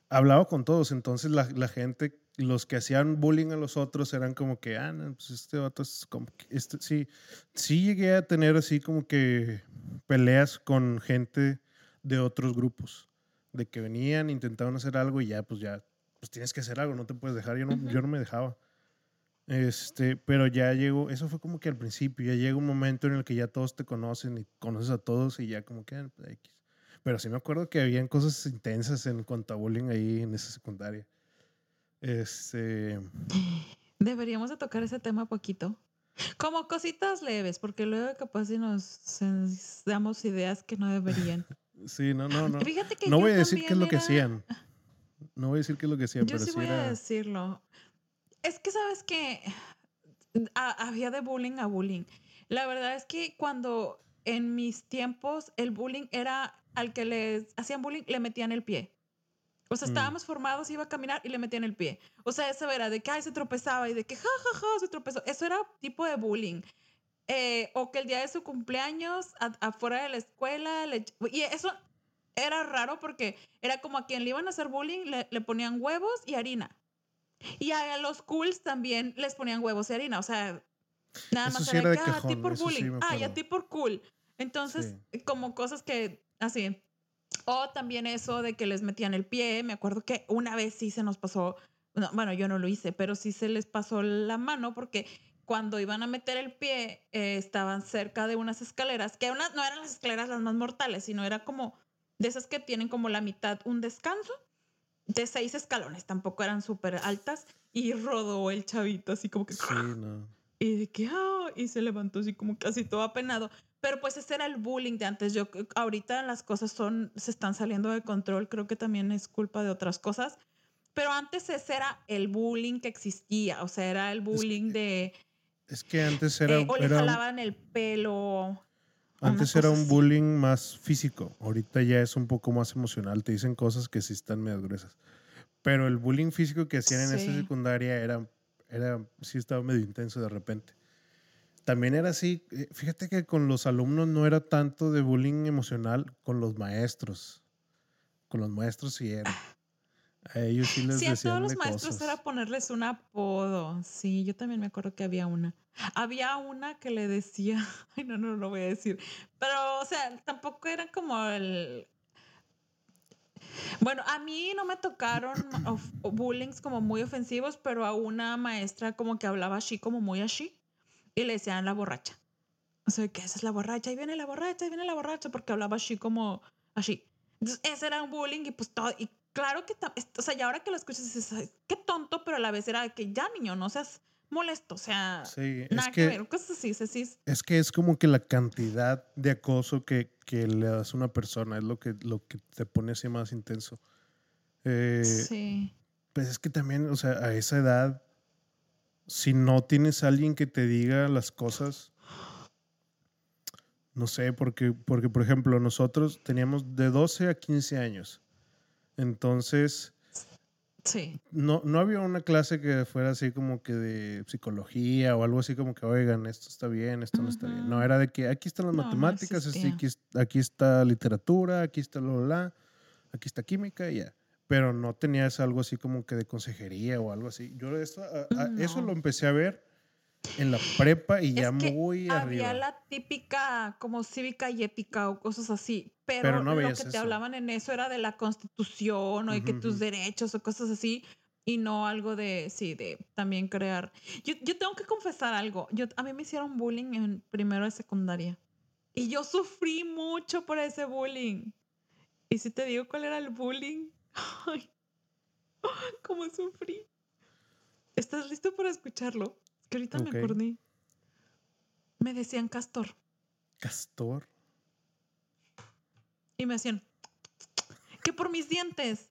hablaba con todos, entonces la, la gente los que hacían bullying a los otros eran como que, ah, no, pues este vato es como que, este, sí, sí llegué a tener así como que peleas con gente de otros grupos, de que venían, intentaban hacer algo y ya, pues ya, pues tienes que hacer algo, no te puedes dejar, yo no, yo no me dejaba. Este, pero ya llegó, eso fue como que al principio, ya llega un momento en el que ya todos te conocen y conoces a todos y ya como que, ah, pues, pero sí me acuerdo que habían cosas intensas en cuanto a bullying ahí en esa secundaria. Este. Deberíamos de tocar ese tema poquito. Como cositas leves, porque luego capaz si nos damos ideas que no deberían. Sí, no, no, no. Fíjate que no voy a decir qué es lo que hacían. No voy a decir qué es lo que hacían, yo pero sí, voy a decirlo. Es que sabes que había de bullying a bullying. La verdad es que cuando en mis tiempos el bullying era al que les hacían bullying, le metían el pie. O sea, mm. estábamos formados, iba a caminar y le metían el pie. O sea, eso era de que ay, se tropezaba y de que ja, ja, ja, se tropezó. Eso era tipo de bullying. Eh, o que el día de su cumpleaños, afuera de la escuela, y eso era raro porque era como a quien le iban a hacer bullying, le, ponían huevos y harina. Y a los cools también les ponían huevos y harina. O sea, nada más era, de que, ah, a ti por bullying, ah, y a ti por cool. Entonces, como cosas que así. O también eso de que les metían el pie. Me acuerdo que una vez sí se nos pasó, bueno, yo no lo hice, pero sí se les pasó la mano porque cuando iban a meter el pie eh, estaban cerca de unas escaleras, que no eran las escaleras las más mortales, sino era como de esas que tienen como la mitad un descanso de seis escalones, tampoco eran súper altas y rodó el chavito así como que... Sí, no. Y de que, ah, y se levantó así como casi todo apenado. Pero pues ese era el bullying de antes. Yo ahorita las cosas son se están saliendo de control, creo que también es culpa de otras cosas. Pero antes ese era el bullying que existía, o sea, era el bullying de Es que antes era eh, o le jalaban el pelo. Antes era un bullying más físico, ahorita ya es un poco más emocional, te dicen cosas que sí están medio gruesas. Pero el bullying físico que hacían en esta secundaria era era sí estaba medio intenso de repente también era así. Eh, fíjate que con los alumnos no era tanto de bullying emocional, con los maestros. Con los maestros sí era. A ellos sí les sí, a todos los maestros era ponerles un apodo. Sí, yo también me acuerdo que había una. Había una que le decía, ay, no, no lo voy a decir. Pero, o sea, tampoco era como el. Bueno, a mí no me tocaron bullying como muy ofensivos, pero a una maestra como que hablaba así, como muy así y le decían la borracha. O sea, que esa es la borracha, y viene la borracha, y viene la borracha, porque hablaba así como así. Entonces, ese era un bullying y pues todo. Y claro que, o sea, y ahora que lo escuchas, dices, qué tonto, pero a la vez era que ya, niño, no seas molesto, o sea, nada que, ver, cosas así, así. Es que es como que la cantidad de acoso que, que le das a una persona es lo que, lo que te pone así más intenso. Eh, sí. Pues es que también, o sea, a esa edad si no tienes a alguien que te diga las cosas, no sé, porque, porque por ejemplo, nosotros teníamos de 12 a 15 años. Entonces, sí. no, no había una clase que fuera así como que de psicología o algo así como que, oigan, esto está bien, esto no está bien. No, era de que aquí están las matemáticas, aquí, aquí, está literatura, aquí está la, aquí está química y ya pero no tenías algo así como que de consejería o algo así. Yo eso, eso lo empecé a ver en la prepa y ya muy arriba. Había la típica como cívica y ética o cosas así, pero, no lo que te hablaban en eso era de la constitución o de que tus derechos o cosas así y no algo de, sí, de también crear. Yo, yo tengo que confesar algo. Yo, a mí me hicieron bullying en primero de secundaria y yo sufrí mucho por ese bullying. Y si te digo cuál era el bullying, ay, cómo sufrí. ¿Estás listo para escucharlo? Es que ahorita me acordé. Me decían castor Castor. y me decían que por mis dientes.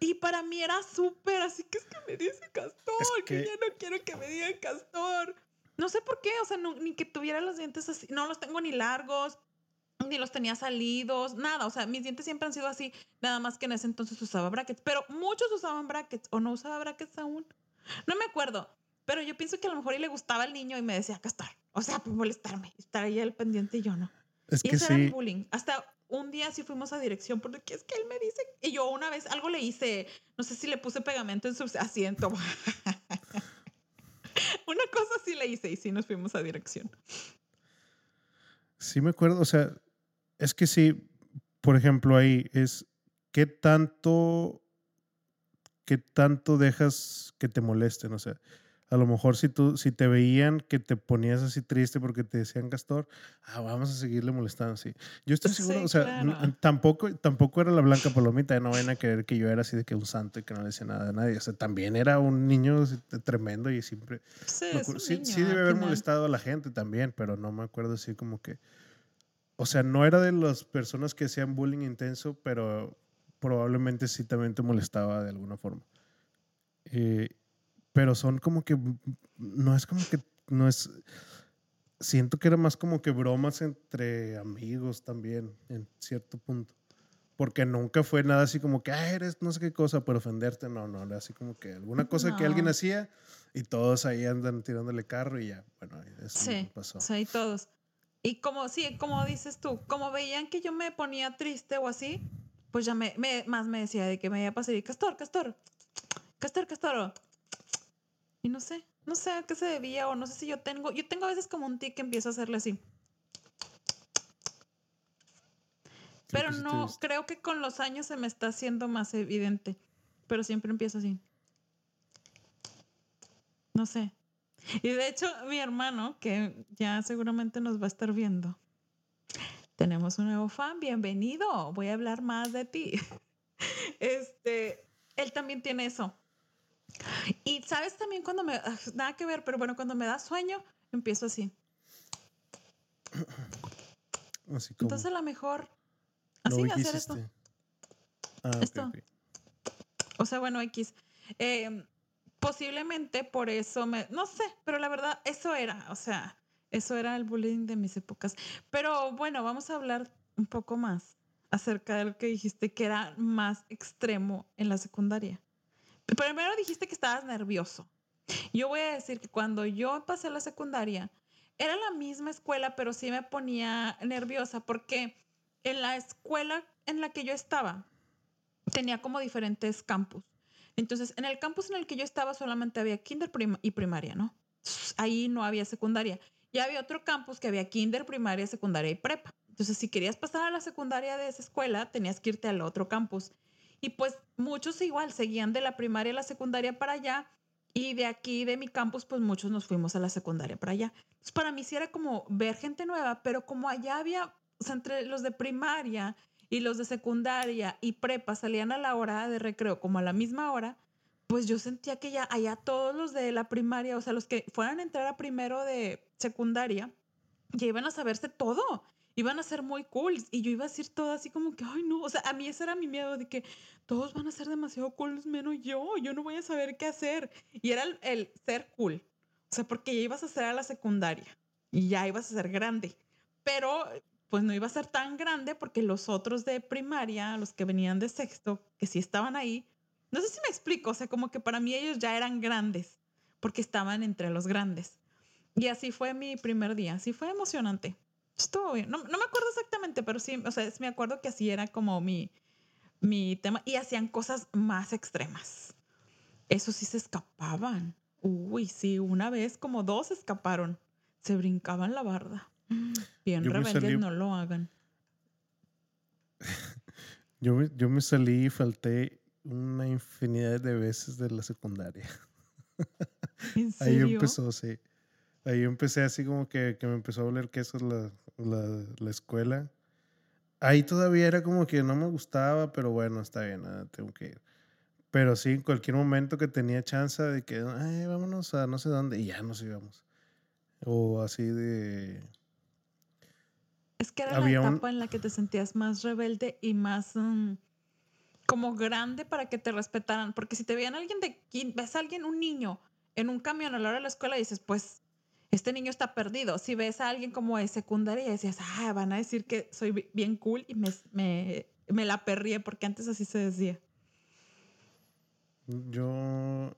Y para mí era súper, así que es que me dice castor, que... que- ya no quiero que me digan castor. No sé por qué, o sea, no- ni que tuviera los dientes así, no los tengo ni largos, ni los tenía salidos, nada, o sea, mis dientes siempre han sido así, nada más que en ese entonces usaba brackets, pero muchos usaban brackets o no usaba brackets aún. No me acuerdo, pero yo pienso que a lo mejor y le gustaba al niño y me decía castor, o sea, por molestarme, estar ahí al pendiente y yo no. Es Y que eso era el sí. bullying. Hasta un día sí fuimos a dirección porque es que él me dice. Y yo una vez algo le hice, no sé si le puse pegamento en su asiento. una cosa sí le hice y sí nos fuimos a dirección. Sí me acuerdo, o sea, es que sí, por ejemplo, ahí es qué tanto, qué tanto dejas que te molesten, o sea, a lo mejor si tú, si te veían que te ponías así triste porque te decían Castor, ah, vamos a seguirle molestando, así. Yo estoy seguro, Sí, o sea, claro. tampoco, tampoco era la blanca palomita, no vayan a creer que yo era así de que un santo y que no le decía nada a nadie, o sea, también era un niño tremendo y siempre, Sí, sí, niño, sí debe haber final. molestado a la gente también, pero no me acuerdo así como que. O sea, no era de las personas que hacían bullying intenso, pero probablemente sí también te molestaba de alguna forma. Eh, pero son como que. No es como que. No es. Siento que era más como que bromas entre amigos también, en cierto punto. Porque nunca fue nada así como que, ah, eres no sé qué cosa por ofenderte. No, no, era así como que alguna cosa que alguien No. hacía y todos ahí andan tirándole carro y ya, bueno, eso Sí, pasó. sí, todos. Y como, sí, como dices tú, como veían que yo me ponía triste o así, pues ya me, me- más me decía de que me iba a pasar y Castor, Castor, Castor, Castor. Y no sé, no sé a qué se debía o no sé si yo tengo, yo tengo a veces como un tic que empiezo a hacerle así. Pero no, creo que con los años se me está haciendo más evidente. Pero siempre empiezo así. No sé. Y de hecho, mi hermano, que ya seguramente nos va a estar viendo, tenemos un nuevo fan. Bienvenido. Voy a hablar más de ti. Este, él también tiene eso. Y sabes también cuando me, ah, nada que ver, pero bueno, cuando me da sueño, empiezo así. Así como. Entonces a lo mejor, así hacer esto. hiciste. Ah, Esto. O sea, bueno, X. Eh, posiblemente por eso me. No sé, pero la verdad, eso era. O sea, eso era el bullying de mis épocas. Pero bueno, vamos a hablar un poco más acerca de lo que dijiste que era más extremo en la secundaria. Primero dijiste que estabas nervioso. Yo voy a decir que cuando yo pasé la secundaria, era la misma escuela, pero sí me ponía nerviosa porque en la escuela en la que yo estaba, tenía como diferentes campus. Entonces, en el campus en el que yo estaba solamente había kinder y primaria, ¿no? Ahí no había secundaria. Y había otro campus que había kinder, primaria, secundaria y prepa. Entonces, si querías pasar a la secundaria de esa escuela, tenías que irte al otro campus. Y pues muchos igual seguían de la primaria a la secundaria para allá. Y de aquí, de mi campus, pues muchos nos fuimos a la secundaria para allá. Entonces, para mí sí era como ver gente nueva, pero como allá había, o sea, entre los de primaria y los de secundaria y prepa salían a la hora de recreo como a la misma hora, pues yo sentía que ya allá todos los de la primaria, o sea, los que fueran a entrar a primero de secundaria, ya iban a saberse todo, iban a ser muy cool y yo iba a decir todo así como que, ay no, o sea, a mí ese era mi miedo de que todos van a ser demasiado cool menos yo, yo no voy a saber qué hacer. Y era el, ser cool, o sea, porque ya ibas a ser a la secundaria y ya ibas a ser grande, pero pues no iba a ser tan grande porque los otros de primaria, los que venían de sexto, que sí estaban ahí, no sé si me explico, o sea, como que para mí ellos ya eran grandes, porque estaban entre los grandes. Y así fue mi primer día, así fue emocionante. Estuvo bien, no, no me acuerdo exactamente, pero sí, o sea, me acuerdo que así era como mi, mi tema y hacían cosas más extremas. Eso sí se escapaban. Uy, sí, una vez como dos escaparon. Se brincaban la barda. Mm, Bien Yo rebeldes, salí- no lo hagan. Yo me, yo me salí y falté una infinidad de veces de la secundaria. ¿En Ahí serio? empezó, sí. Ahí empecé así como que, que me empezó a oler quesos la, la, la escuela. ahí todavía era como que no me gustaba, pero bueno, está bien, nada, tengo que ir. Pero sí, en cualquier momento que tenía chance de que, ay, vámonos a no sé dónde, y ya nos íbamos. O así de... Es que era Había la un- etapa en la que te sentías más rebelde y más mm, como grande para que te respetaran. Porque si te veían alguien de ves a alguien, un niño, en un camión a la hora de la escuela, dices, pues, este niño está perdido. Si ves a alguien como de secundaria, decías, ah, van a decir que soy bi- bien cool y me, me, me la perrié, porque antes así se decía. Yo,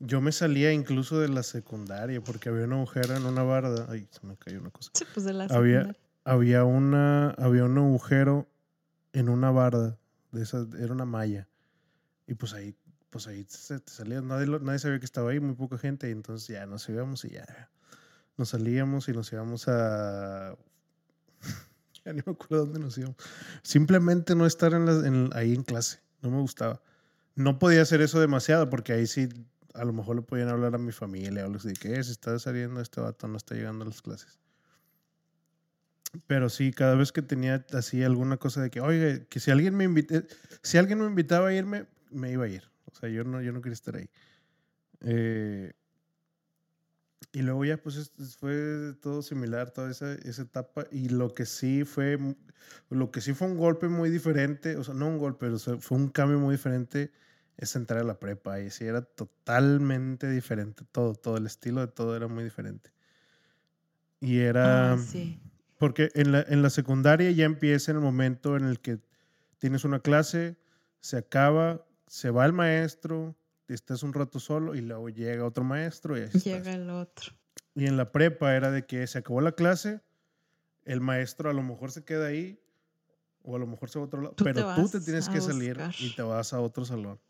yo me salía incluso de la secundaria porque había un agujero en una barda. Ay, se me cayó una cosa. Sí, pues de la secundaria. Había una, había un agujero en una barda. De esas, era una malla. Y pues ahí, pues ahí se te salía. Nadie, nadie sabía que estaba ahí, muy poca gente. Y entonces ya nos íbamos y ya. Nos salíamos y nos íbamos a. ya ni me acuerdo dónde nos íbamos. Simplemente no estar en en- ahí en clase. No me gustaba. No podía hacer eso demasiado porque ahí sí a lo mejor le podían hablar a mi familia o les dije que si está saliendo este vato no está llegando a las clases. Pero sí, cada vez que tenía así alguna cosa de que, oiga, que si alguien me invita, si alguien me invitaba a irme, me iba a ir. O sea, yo no, yo no quería estar ahí. Eh, y luego ya, pues es- fue todo similar, toda esa, esa etapa. Y lo que sí fue, lo que sí fue un golpe muy diferente, o sea, no un golpe, pero sea, fue un cambio muy diferente, es entrar a la prepa. Y sí, era totalmente diferente todo, todo el estilo de todo era muy diferente. Y era... Ay, sí. Porque en la, en la secundaria ya empieza en el momento en el que tienes una clase, se acaba, se va el maestro, estás un rato solo y luego llega otro maestro y estás. Llega el otro. Y en la prepa era de que se acabó la clase, el maestro a lo mejor se queda ahí o a lo mejor se va a otro lado, Tú te pero tú te tienes que salir buscar. y te vas a otro salón.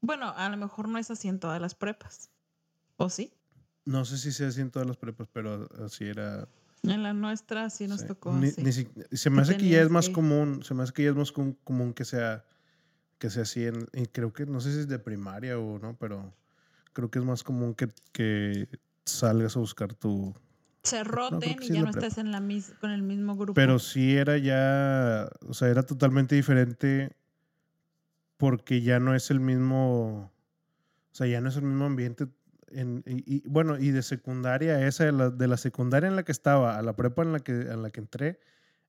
Bueno, a lo mejor no es así en todas las prepas. ¿O sí? No sé si sea así en todas las prepas, pero así era. En la nuestra sí nos Sí. tocó Ni- se me hace que ya es más que- común, se me hace que ya es más com- común que sea que sea así en, y creo que no sé si es de primaria o no, pero creo que es más común que, que salgas a buscar tu Se roten y sí ya no estés en la mis- con el mismo grupo. pero sí era ya, o sea, era totalmente diferente porque ya no es el mismo, o sea, ya no es el mismo ambiente en, y, y, bueno, y de secundaria esa de la, de la secundaria en la que estaba a la prepa en la que en la que entré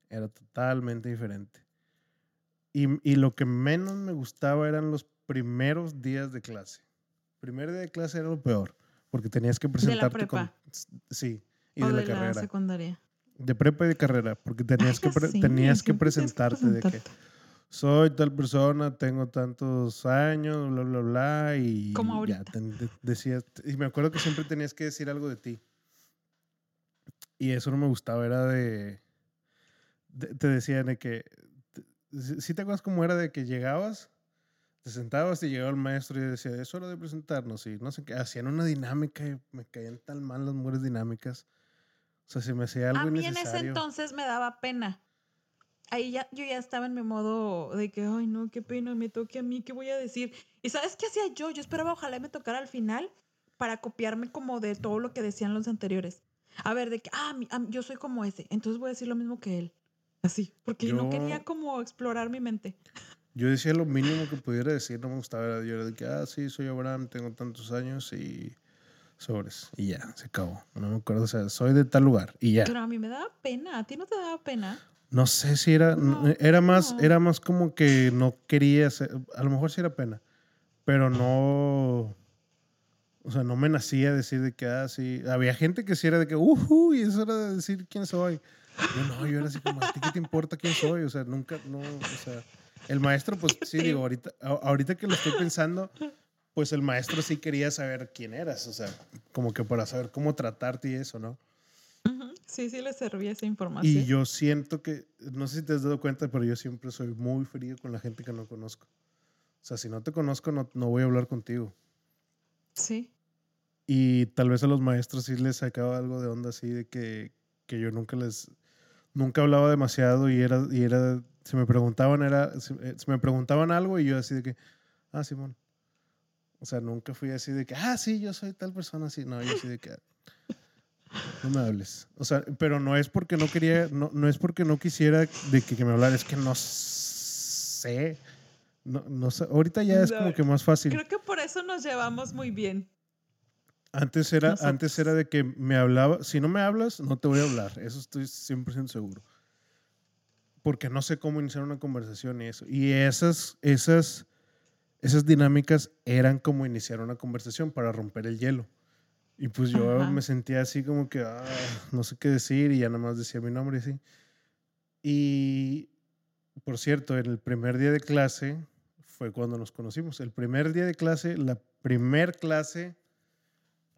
era totalmente diferente. Y, y lo que menos me gustaba eran los primeros días de clase. Primer día de clase era lo peor, porque tenías que la presentarte con... prepa? Sí, y o de la de la carrera. secundaria. De prepa y de carrera, porque tenías, que, tenías que presentarte de que. Soy tal persona, tengo tantos años, bla, bla, bla, y Como ya te- de- decías, y me acuerdo que siempre tenías que decir algo de ti. Y eso no me gustaba, era de, de- te decían de que, si ¿sí te acuerdas cómo era de que llegabas, te sentabas y llegaba el maestro y decía, es hora de presentarnos, y no sé qué, hacían una dinámica y me caían tan mal las mujeres dinámicas. O sea, se me hacía algo A mí en ese entonces me daba pena. Ahí ya, yo ya estaba en mi modo de que, ay, no, qué pena, me toque a mí, ¿qué voy a decir? ¿Y sabes qué hacía yo? Yo esperaba ojalá me tocara al final para copiarme como de todo lo que decían los anteriores. A ver, de que, ah, mi- yo soy como ese, entonces voy a decir lo mismo que él. Así, porque no Yo- quería como explorar mi mente. Yo decía lo mínimo que pudiera decir, no me gustaba. Yo era de que, ah, sí, soy Abraham, tengo tantos años y sobres. Y ya, se acabó. No me acuerdo, o sea, soy de tal lugar y ya. Pero a mí me daba pena, a ti no te daba pena. No sé si era, No, era más, no. era más como que no quería hacer, a lo mejor sí era pena, pero no, o sea, no me nacía decir de que, ah, sí, había gente que sí era de que, uhu, y eso era de decir quién soy. Yo no, yo era así como, ¿a ti qué te importa quién soy? O sea, nunca, no, o sea, el maestro, pues sí, digo, ahorita, ahorita que lo estoy pensando, pues el maestro sí quería saber quién eras, o sea, como que para saber cómo tratarte y eso, ¿no? Sí, sí le servía esa información. Y yo siento que, no sé si te has dado cuenta, pero yo siempre soy muy frío con la gente que no conozco. O sea, si no te conozco, no, no voy a hablar contigo. Sí. Y tal vez a los maestros sí les sacaba algo de onda así de que, que yo nunca les, nunca hablaba demasiado y era, y era, si me preguntaban, era, si, eh, si me preguntaban algo y yo así de que, ah, Simón. O sea, nunca fui así de que, ah, sí, yo soy tal persona así. No, yo así de que, No me hables. O sea, pero no es porque no quería, no, no es porque no quisiera de que, que me hablara, es que no sé. No, no sé. Ahorita ya es como que más fácil. Creo que por eso nos llevamos muy bien. Antes era, Nosotros. antes era de que me hablaba, si no me hablas, no te voy a hablar. Eso estoy 100% seguro. Porque no sé cómo iniciar una conversación y eso. Y esas, esas, esas dinámicas eran como iniciar una conversación para romper el hielo. Y pues yo Ajá. me sentía así como que ah, no sé qué decir y ya nada más decía mi nombre y así. Y por cierto, en el primer día de clase fue cuando nos conocimos. El primer día de clase, la primer clase,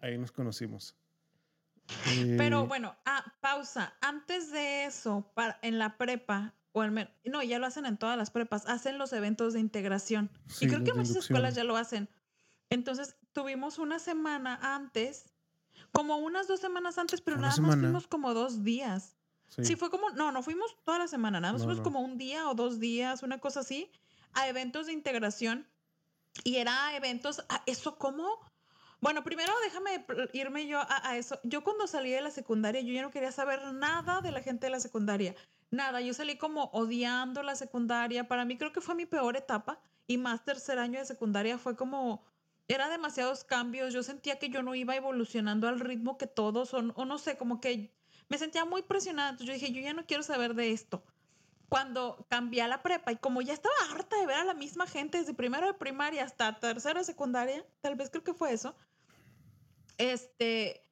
ahí nos conocimos. Pero Eh, bueno, ah, pausa. Antes de eso, para, en la prepa, o al menos, no, ya lo hacen en todas las prepas, hacen los eventos de integración. sí, y creo que muchas inducción. escuelas ya lo hacen. Entonces, tuvimos una semana antes, como unas dos semanas antes, pero Una nada más semana. fuimos como dos días. Sí. Sí. fue como, no, no fuimos toda la semana, nada más No, fuimos no. como un día o dos días, una cosa así, a eventos de integración. Y era eventos, a eso como, bueno, primero déjame irme yo a, a eso. Yo cuando salí de la secundaria, yo ya no quería saber nada de la gente de la secundaria. Nada, yo salí como odiando la secundaria. Para mí creo que fue mi peor etapa. Y más tercer año de secundaria fue como, era demasiados cambios. Yo sentía que yo no iba evolucionando al ritmo que todos, o, o no sé, como que me sentía muy presionada. Entonces yo dije, yo ya no quiero saber de esto. Cuando cambié a la prepa y como ya estaba harta de ver a la misma gente desde primero de primaria hasta tercero de secundaria, tal vez creo que fue eso, este,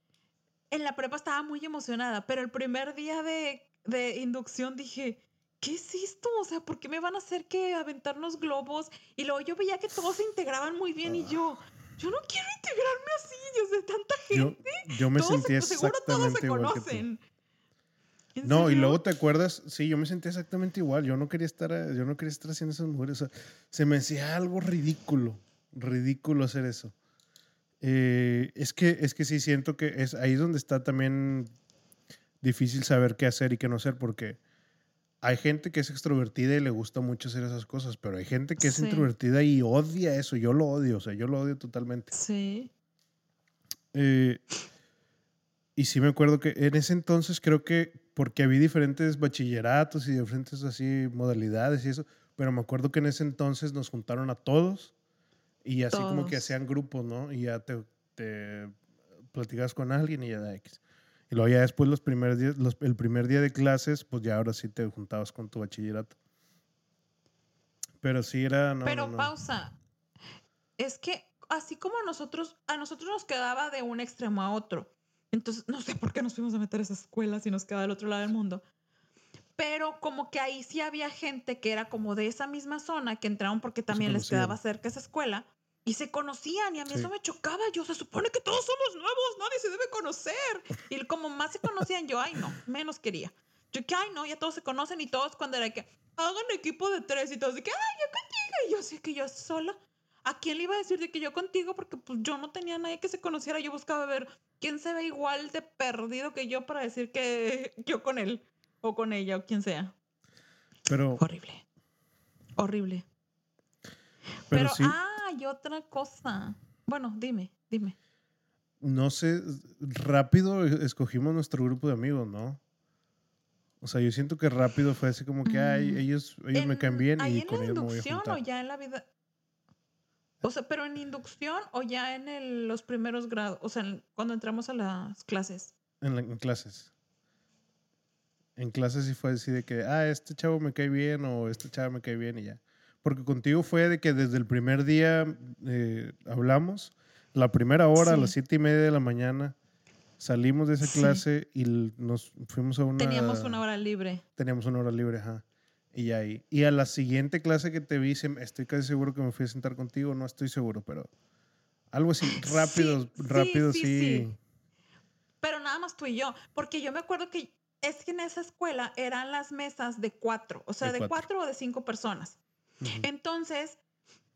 en la prepa estaba muy emocionada, pero el primer día de, de inducción dije, ¿qué es esto? O sea, ¿por qué me van a hacer que aventarnos globos? Y luego yo veía que todos se integraban muy bien y yo, yo no quiero integrarme así, Dios, de tanta gente. yo me todos sentía se, seguro todos exactamente se igual conocen. ¿En No, y luego te acuerdas, sí, yo me sentía exactamente igual. Yo no quería estar, yo no quería estar haciendo esas mujeres. O sea, se me hacía algo ridículo, ridículo hacer eso. Eh, es que, es que sí siento que es ahí es donde está también difícil saber qué hacer y qué no hacer, porque hay gente que es extrovertida y le gusta mucho hacer esas cosas, pero hay gente que es Sí. introvertida y odia eso. Yo lo odio, o sea, yo lo odio totalmente. Sí. Eh, y sí me acuerdo que en ese entonces creo que, porque había diferentes bachilleratos y diferentes así modalidades y eso, pero me acuerdo que en ese entonces nos juntaron a todos y así como que hacían grupos, ¿no? Y ya te, te platicabas con alguien y ya da X. Y luego ya después los primeros días, los- el primer día de clases, pues ya ahora sí te juntabas con tu bachillerato. Pero sí era, no, Pero no, no. pausa. Es que así como nosotros, a nosotros nos quedaba de un extremo a otro. Entonces, no sé por qué nos fuimos a meter a esa escuela si nos quedaba del otro lado del mundo. Pero como que ahí sí había gente que era como de esa misma zona que entraron porque también les quedaba cerca esa escuela y se conocían y a mí Sí. eso me chocaba. Yo se supone que todos somos se debe conocer. Y como más se conocían, yo, ay no, menos quería. Yo que, ay no, ya todos se conocen y todos cuando era que hagan equipo de tres y todos de que, ay, yo contigo. Y yo sí que yo sola. ¿A quién le iba a decir de que yo contigo? Porque pues yo no tenía nadie que se conociera. Yo buscaba ver quién se ve igual de perdido que yo para decir que yo con él o con ella o quien sea. Pero, Horrible. Horrible. pero Pero, sí, ah, y otra cosa. Bueno, dime, dime. No sé, rápido escogimos nuestro grupo de amigos, ¿no? O sea, yo siento que rápido fue así como que, ay, Mm. ellos, ellos me caen bien ¿Ahí y en con la ellos me voy a inducción o ya en la vida? O sea, pero en inducción o ya en el- los primeros grados, o sea, en- cuando entramos a las clases. En, la- en clases. En clases sí fue así de que, ah, este chavo me cae bien o este chavo me cae bien y ya. Porque contigo fue de que desde el primer día eh, hablamos, la primera hora, a las siete y media de la mañana, salimos de esa Sí. clase y nos fuimos a una... Teníamos una hora libre. Teníamos una hora libre, ajá. Y ahí. Y a la siguiente clase que te vi, estoy casi seguro que me fui a sentar contigo, no estoy seguro, pero algo así, rápido, Sí, rápido, sí, sí. sí. Pero nada más tú y yo, porque yo me acuerdo que es que en esa escuela eran las mesas de cuatro, o sea, De de, cuatro. cuatro o de cinco personas. Entonces,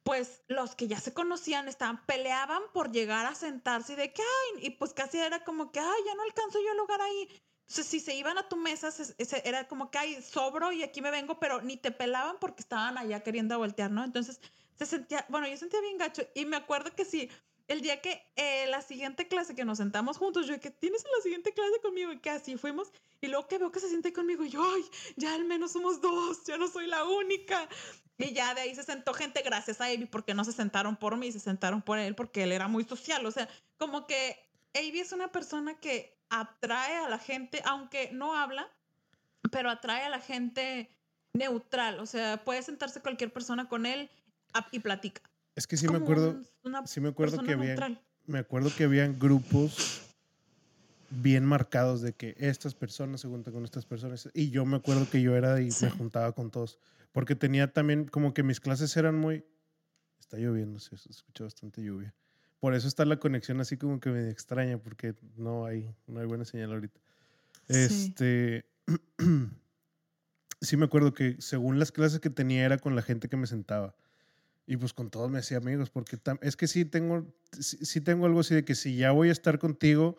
pues los que ya se conocían estaban, peleaban por llegar a sentarse y de que, ay, y pues casi era como que, ay, ya no alcanzo yo lugar ahí. Entonces, si se iban a tu mesa, se- era como que, ay, sobro y aquí me vengo, pero ni te pelaban porque estaban allá queriendo voltear, ¿no? Entonces, se sentía, bueno, yo sentía bien gacho y me acuerdo que sí, el día que eh, la siguiente clase que nos sentamos juntos, yo que tienes en la siguiente clase conmigo y que así fuimos. Y luego que veo que se siente conmigo y yo, ay, ya al menos somos dos, ya no soy la única. Y ya de ahí se sentó gente gracias a Avi porque no se sentaron por mí, se sentaron por él porque él era muy social. O sea, como que Avi es una persona que atrae a la gente, aunque no habla, pero atrae a la gente neutral. O sea, puede sentarse cualquier persona con él y platica. Es que sí me acuerdo, sí me acuerdo que había, me acuerdo que habían grupos bien marcados de que estas personas se juntan con estas personas y yo me acuerdo que yo era y me juntaba con todos porque tenía también como que mis clases eran muy está lloviendo, se escucha bastante lluvia. Por eso está la conexión así como que me extraña porque no hay no hay buena señal ahorita. Este sí me acuerdo que según las clases que tenía era con la gente que me sentaba. Y pues con todos me hacía amigos, porque es que sí tengo, sí, tengo algo así de que si ya voy a estar contigo,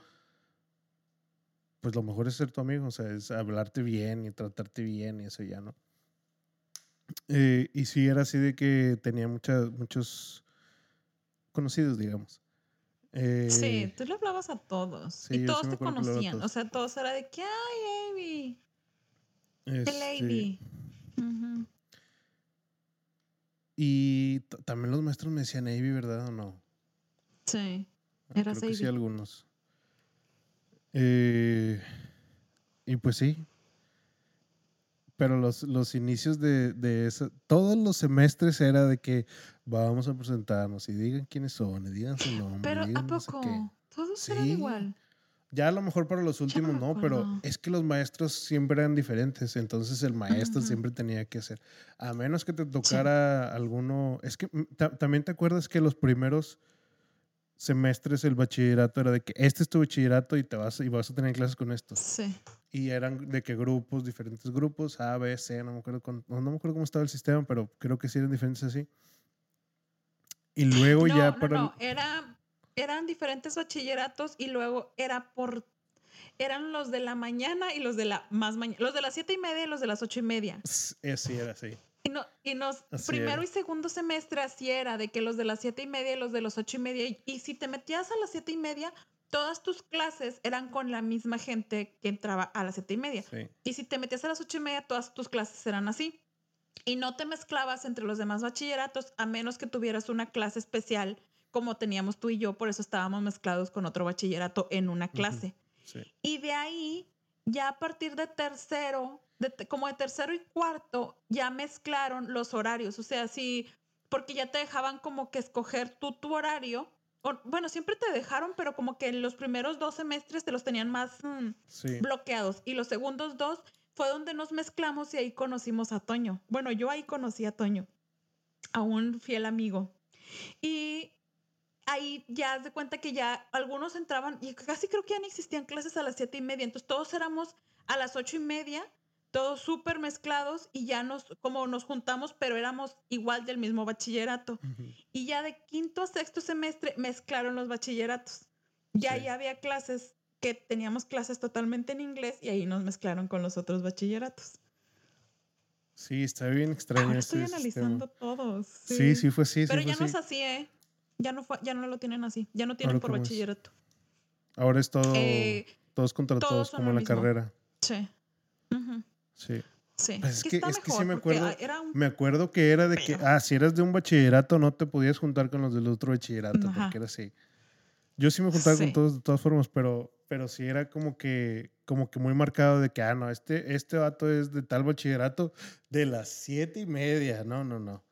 pues lo mejor es ser tu amigo, o sea, es hablarte bien y tratarte bien y eso ya, ¿no? Eh, y sí era así de que tenía muchas, muchos conocidos, digamos. sí, eh, tú le hablabas a todos y todos te conocían, o sea, todos era de que, ay, Amy, este, el Amy. Y también los maestros me decían Navy, ¿verdad o no? Sí, ah, era Sí, algunos. Eh, y pues sí. Pero los, los inicios de, de eso, todos los semestres era de que vamos a presentarnos y digan quiénes son, y digan su nombre. Pero ¿a poco? Todos eran igual. Ya a lo mejor para los últimos no, pero es que los maestros siempre eran diferentes, entonces el maestro siempre tenía que hacer. A menos que te tocara alguno, es que mm, también te acuerdas que los primeros semestres el bachillerato era de que este es tu bachillerato y te vas y vas a tener clases con esto. Sí. Y eran de que grupos, diferentes grupos, A, B, C, no me acuerdo, no, me acuerdo cómo estaba el sistema, pero creo que sí eran diferentes así. Y luego ya para... No, era eran diferentes bachilleratos y luego era por eran los de la mañana y los de la más mañana, los de las siete y media y los de las ocho y media. Sí, era así. Y, no, y nos, primero y segundo semestre así era, de que los de las siete y media y los de las ocho y media, y, si te metías a las siete y media, todas tus clases eran con la misma gente que entraba a las siete y media. Y si te metías a las ocho y media, todas tus clases eran así. Y no te mezclabas entre los demás bachilleratos a menos que tuvieras una clase especial como teníamos tú y yo, por eso estábamos mezclados con otro bachillerato en una clase. Y de ahí, ya a partir de tercero, como de tercero y cuarto, ya mezclaron los horarios. O sea, sí, porque ya te dejaban como que escoger tú tu horario. bueno, siempre te dejaron, pero como que los primeros dos semestres te los tenían más mm, bloqueados. Y los segundos dos fue donde nos mezclamos y ahí conocimos a Toño. Bueno, yo ahí conocí a Toño, a un fiel amigo. Y ahí ya de cuenta que ya algunos entraban y casi creo que ya no existían clases a las siete y media. Entonces todos éramos a las ocho y media, todos súper mezclados y ya nos, como nos juntamos, pero éramos igual del mismo bachillerato. Y ya de quinto a sexto semestre mezclaron los bachilleratos. Ya, ya había clases que teníamos clases totalmente en inglés y ahí nos mezclaron con los otros bachilleratos. Sí, está bien extraño. Ahora estoy analizando todos. Sí. sí, fue así. Pero ya no es así, ¿eh? Ya no, ya no lo tienen así. Ya no tienen por bachillerato. Ahora es todo. Eh, todos contra todos, como en la carrera. Sí. Sí. Sí. Pues es, que, es que sí me acuerdo. Me acuerdo que era de que, ah, si eras de un bachillerato, no te podías juntar con los del otro bachillerato, porque era así. Yo sí me juntaba con todos de todas formas, pero, pero sí era como que, como que muy marcado de que, ah, no, este, este vato es de tal bachillerato de las siete y media. No, no, no.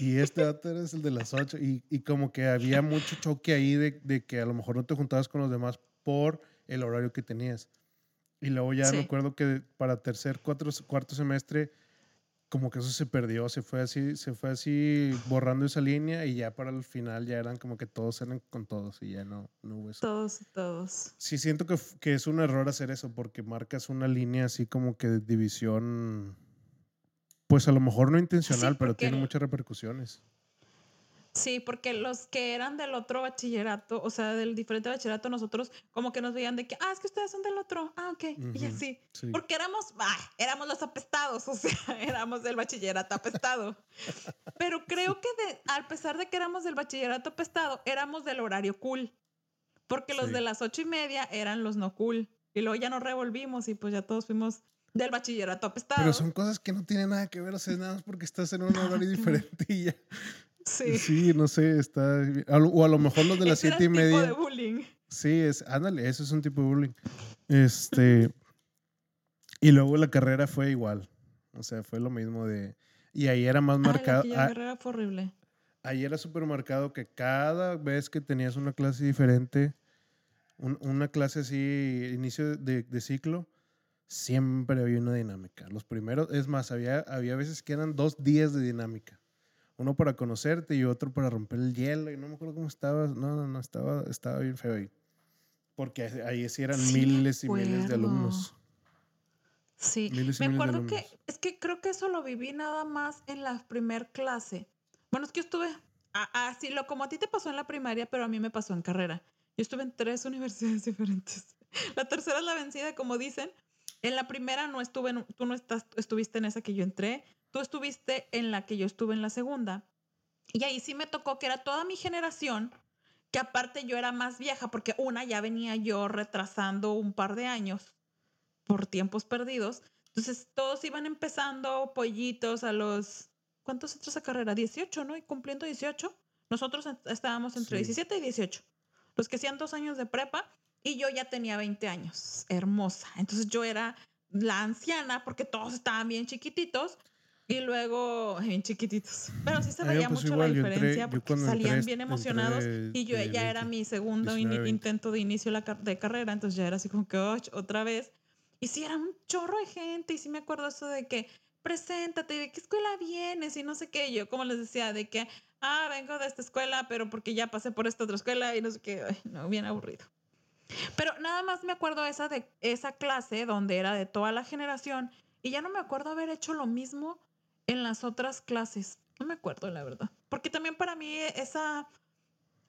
Y este dato era el de las 8 y, y, como que había mucho choque ahí de, de, que a lo mejor no te juntabas con los demás por el horario que tenías. Y luego ya me acuerdo que para tercer, cuatro, cuarto semestre, como que eso se perdió, se fue así, se fue así borrando esa línea y ya para el final ya eran como que todos eran con todos y ya no, no hubo eso. Todos, todos. Sí, siento que, que es un error hacer eso porque marcas una línea así como que de división pues a lo mejor no intencional, pero tiene muchas repercusiones. Sí, porque los que eran del otro bachillerato, o sea, del diferente bachillerato, nosotros como que nos veían de que, ah, es que ustedes son del otro, ah, ok, y así. sí. Porque éramos, ah, éramos los apestados, o sea, éramos del bachillerato apestado. Pero creo que de, a pesar de que éramos del bachillerato apestado, éramos del horario cool. Porque los Sí. de las ocho y media eran los no cool. Y luego ya nos revolvimos y pues ya todos fuimos del bachillerato apestado. Pero son cosas que no tienen nada que ver, o sea, nada más porque estás en un horario diferente y ya. Sí. Sí, no sé, está. O a lo mejor los de las siete y el tipo media. de bullying. Sí, es, ándale, eso es un tipo de bullying. Este. Y luego la carrera fue igual. O sea, fue lo mismo de. Y ahí era más la marcado. Quilla ah, Guerrera fue horrible. ahí era súper marcado que cada vez que tenías una clase diferente, un- una clase así, inicio de, de ciclo, siempre había una dinámica. Los primeros, es más, había, había veces que eran dos días de dinámica. Uno para conocerte y otro para romper el hielo. Y no me acuerdo cómo estaba. No, no, no, estaba, estaba bien feo ahí. Porque ahí sí eran Sí miles y miles de alumnos. Sí, Miles y me miles acuerdo que, es que creo que eso lo viví nada más en la primer clase. Bueno, es que yo estuve, así lo como a ti te pasó en la primaria, pero a mí me pasó en carrera. Yo estuve en tres universidades diferentes. La tercera es la vencida, como dicen. En la primera no estuve, en- tú no estás, estuviste en esa que yo entré, tú estuviste en la que yo estuve en la segunda. Y ahí sí me tocó que era toda mi generación, que aparte yo era más vieja, porque una ya venía yo retrasando un par de años por tiempos perdidos. Entonces todos iban empezando pollitos a los... ¿Cuántos entras a carrera? 18, ¿no? Y cumpliendo 18. Nosotros estábamos entre Sí. 17 y 18. Los que hacían dos años de prepa y yo ya tenía 20 años. Hermosa. Entonces yo era la anciana porque todos estaban bien chiquititos y luego bien chiquititos. Pero sí se veía pues, mucho igual, la entré- diferencia yo porque salían entré, bien entré emocionados de- y yo ya era 20, mi segundo 19, ini- 20. intento de inicio de carrera, entonces ya era así como que "Och, otra vez. Y sí, era un chorro de gente y sí me acuerdo eso de que preséntate, ¿de qué escuela vienes? Y no sé qué, yo como les decía, de que, ah, vengo de esta escuela, pero porque ya pasé por esta otra escuela y no sé qué, ay, no, bien aburrido. Pero nada más me acuerdo esa de esa clase donde era de toda la generación y ya no me acuerdo haber hecho lo mismo en las otras clases. No me acuerdo, la verdad. Porque también para mí esa,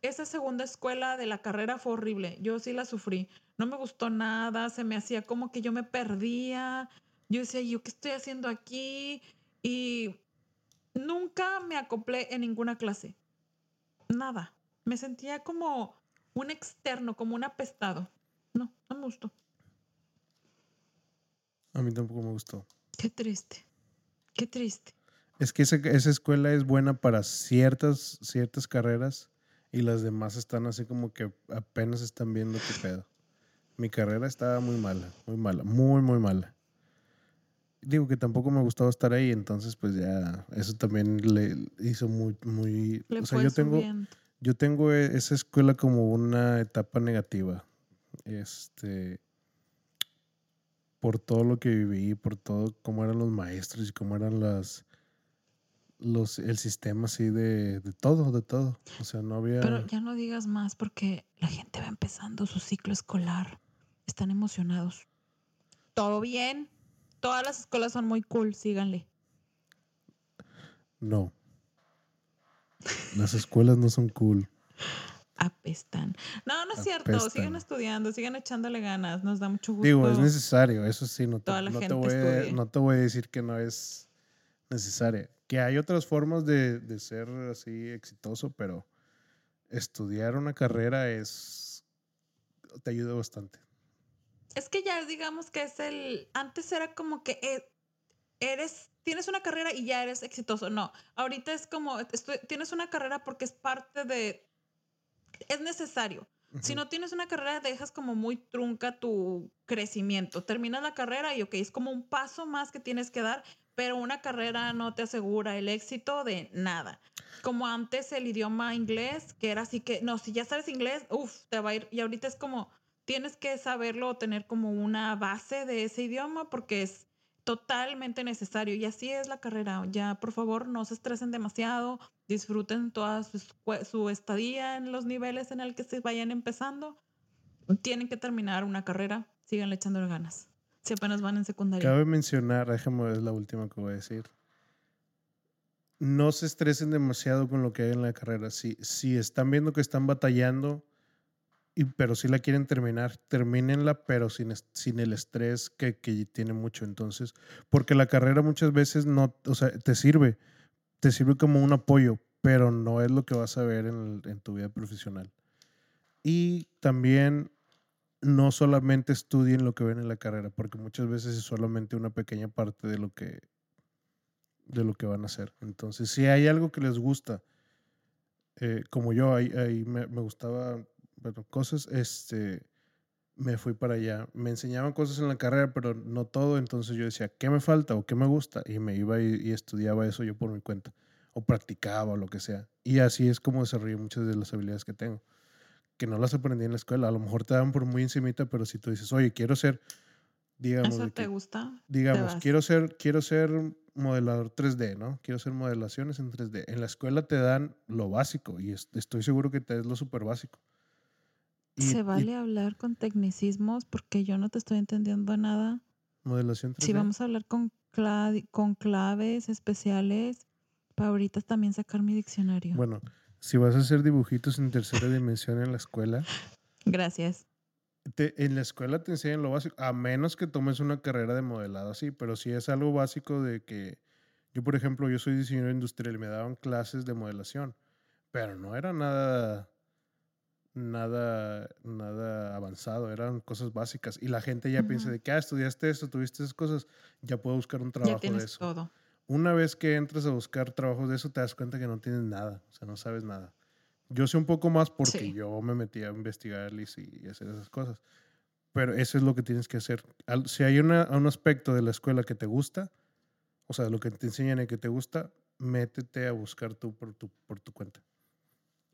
esa segunda escuela de la carrera fue horrible. Yo sí la sufrí. No me gustó nada, se me hacía como que yo me perdía. Yo decía, ¿yo qué estoy haciendo aquí? Y nunca me acoplé en ninguna clase. Nada. Me sentía como un externo, como un apestado. No, no me gustó. A mí tampoco me gustó. Qué triste. Qué triste. Es que esa, esa escuela es buena para ciertas, ciertas carreras y las demás están así como que apenas están viendo qué pedo. Mi carrera estaba muy mala, muy mala, muy, muy mala. Digo que tampoco me gustaba estar ahí, entonces pues ya eso también le hizo muy, muy... Le o sea, yo tengo, subiendo. Yo tengo e- esa escuela como una etapa negativa. Este. Por todo lo que viví, por todo cómo eran los maestros y cómo eran las. Los, el sistema así de, de todo, de todo. O sea, no había. Pero ya no digas más porque la gente va empezando su ciclo escolar. Están emocionados. Todo bien. Todas las escuelas son muy cool, síganle. No. Las escuelas no son cool. Apestan. No, no es cierto. Apestan. Sigan estudiando, sigan echándole ganas. Nos da mucho gusto. Digo, es necesario, eso sí, no te, no te voy a, no te voy a decir que no es necesaria. Que hay otras formas de, de ser así exitoso, pero estudiar una carrera es te ayuda bastante. Es que ya digamos que es el. Antes era como que eh, eres. Tienes una carrera y ya eres exitoso. No. Ahorita es como. estu- tienes una carrera porque es parte de. Es necesario. Si Ujú. no tienes una carrera, dejas como muy trunca tu crecimiento. Terminas la carrera y, ok, es como un paso más que tienes que dar, pero una carrera no te asegura el éxito de nada. Como antes el idioma inglés, que era así que, no, si ya sabes inglés, uff, te va a ir. Y ahorita es como, tienes que saberlo o tener como una base de ese idioma porque es totalmente necesario. Y así es la carrera. Ya, por favor, no se estresen demasiado, disfruten toda su, estadía en los niveles en el que se vayan empezando. Tienen que terminar una carrera, síganle echándole ganas. Si apenas van en secundaria. Cabe mencionar, déjame ver la última que voy a decir. no se estresen demasiado con lo que hay en la carrera. Si, si están viendo que están batallando, y, pero si la quieren terminar, termínenla, pero sin, sin el estrés que, que, tiene mucho. Entonces, porque la carrera muchas veces no, o sea, te sirve, te sirve como un apoyo, pero no es lo que vas a ver en, en tu vida profesional. Y también no solamente estudien lo que ven en la carrera, porque muchas veces es solamente una pequeña parte de lo que de lo que van a hacer. Entonces, si hay algo que les gusta, eh, como yo, ahí, ahí me, me, gustaba bueno, cosas, este, me fui para allá. Me enseñaban cosas en la carrera, pero no todo. Entonces yo decía, ¿qué me falta o qué me gusta? Y me iba y, y estudiaba eso yo por mi cuenta, o practicaba o lo que sea. Y así es como desarrollé muchas de las habilidades que tengo, que no las aprendí en la escuela. A lo mejor te dan por muy encimita, pero si tú dices, oye, quiero ser, digamos... ¿Eso te gusta? Digamos, quiero ser, quiero ser modelador 3D, ¿no? Quiero hacer modelaciones en 3D. En la escuela te dan lo básico y estoy seguro que te es lo súper básico. ¿Se vale y, hablar con tecnicismos? Porque yo no te estoy entendiendo nada. Modelación 3D. Si vamos a hablar con, con claves especiales, para ahorita también sacar mi diccionario. Bueno, si vas a hacer dibujitos en tercera dimensión en la escuela. Gracias. Te, en la escuela te enseñan lo básico, a menos que tomes una carrera de modelado así, pero si es algo básico de que yo, por ejemplo, yo soy diseñador industrial y me daban clases de modelación, pero no era nada, nada, nada avanzado, eran cosas básicas. Y la gente ya uh -huh. piensa de que, ah, estudiaste esto, tuviste esas cosas, ya puedo buscar un trabajo ya de eso. Todo. Una vez que entras a buscar trabajos de eso, te das cuenta que no tienes nada, o sea, no sabes nada. Yo sé un poco más porque sí. yo me metí a investigar y, y, hacer esas cosas. Pero eso es lo que tienes que hacer. Si hay una, un aspecto de la escuela que te gusta, o sea, lo que te enseñan y que te gusta, métete a buscar tú por tu, por tu cuenta.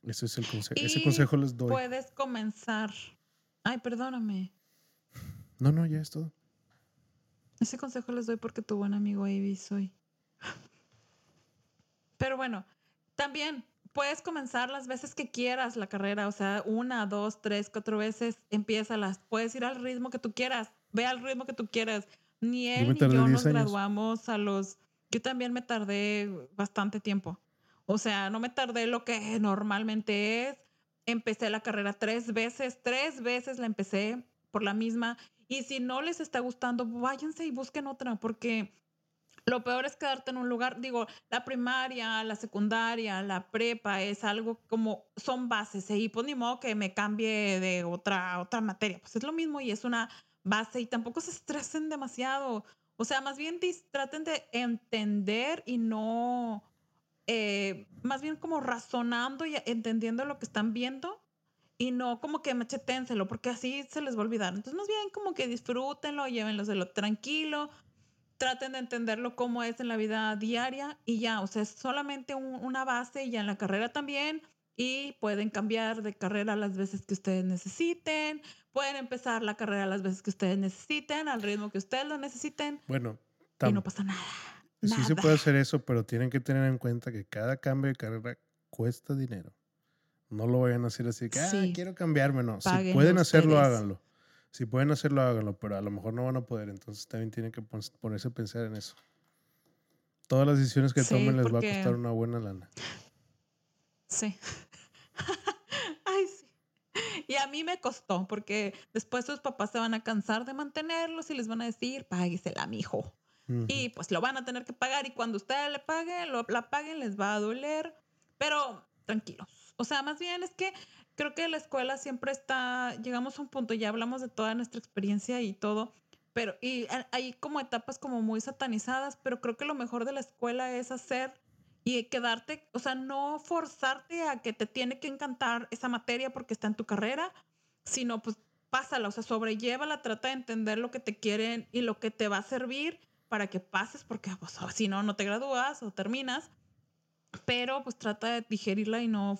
Ese es el consejo. Ese consejo les doy. Puedes comenzar. Ay, perdóname. No, no, ya es todo. Ese consejo les doy porque tu buen amigo Avi soy. Pero bueno, también puedes comenzar las veces que quieras la carrera, o sea, una, dos, tres, cuatro veces, empiézalas. Puedes ir al ritmo que tú quieras, ve al ritmo que tú quieras. Ni él yo ni yo nos años. graduamos a los... Yo también me tardé bastante tiempo. O sea, no me tardé lo que normalmente es. Empecé la carrera tres veces, tres veces la empecé por la misma. Y si no les está gustando, váyanse y busquen otra, porque lo peor es quedarte en un lugar, digo, la primaria, la secundaria, la prepa es algo como, son bases, ¿eh? y pues ni modo que me cambie de otra, otra materia, pues es lo mismo y es una base y tampoco se estresen demasiado, o sea, más bien traten de entender y no, eh, más bien como razonando y entendiendo lo que están viendo y no como que macheténselo, porque así se les va a olvidar. Entonces, más bien como que disfrútenlo, llévenlo de lo tranquilo, traten de entenderlo como es en la vida diaria y ya, o sea, es solamente un, una base y ya en la carrera también y pueden cambiar de carrera las veces que ustedes necesiten, pueden empezar la carrera las veces que ustedes necesiten, al ritmo que ustedes lo necesiten. Bueno, y no pasa nada. Sí se puede hacer eso, pero tienen que tener en cuenta que cada cambio de carrera cuesta dinero. No lo vayan a hacer así que, ah, sí. quiero cambiarme, no. Paguen si pueden hacerlo, ustedes. háganlo. Si pueden hacerlo, háganlo, pero a lo mejor no van a poder. Entonces también tienen que ponerse a pensar en eso. Todas las decisiones que sí, tomen les va a costar una buena lana. Sí. Ay, sí. Y a mí me costó, porque después sus papás se van a cansar de mantenerlos y les van a decir, páguesela, mijo. Y pues lo van a tener que pagar. Y cuando ustedes le paguen, lo, la paguen, les va a doler. Pero tranquilos. O sea, más bien es que creo que la escuela siempre está, llegamos a un punto, ya hablamos de toda nuestra experiencia y todo, pero y hay como etapas como muy satanizadas, pero creo que lo mejor de la escuela es hacer y quedarte, o sea, no forzarte a que te tiene que encantar esa materia porque está en tu carrera, sino pues pásala, o sea, sobrellévala, trata de entender lo que te quieren y lo que te va a servir para que pases, porque pues, si no, no te gradúas o terminas, pero pues trata de digerirla y no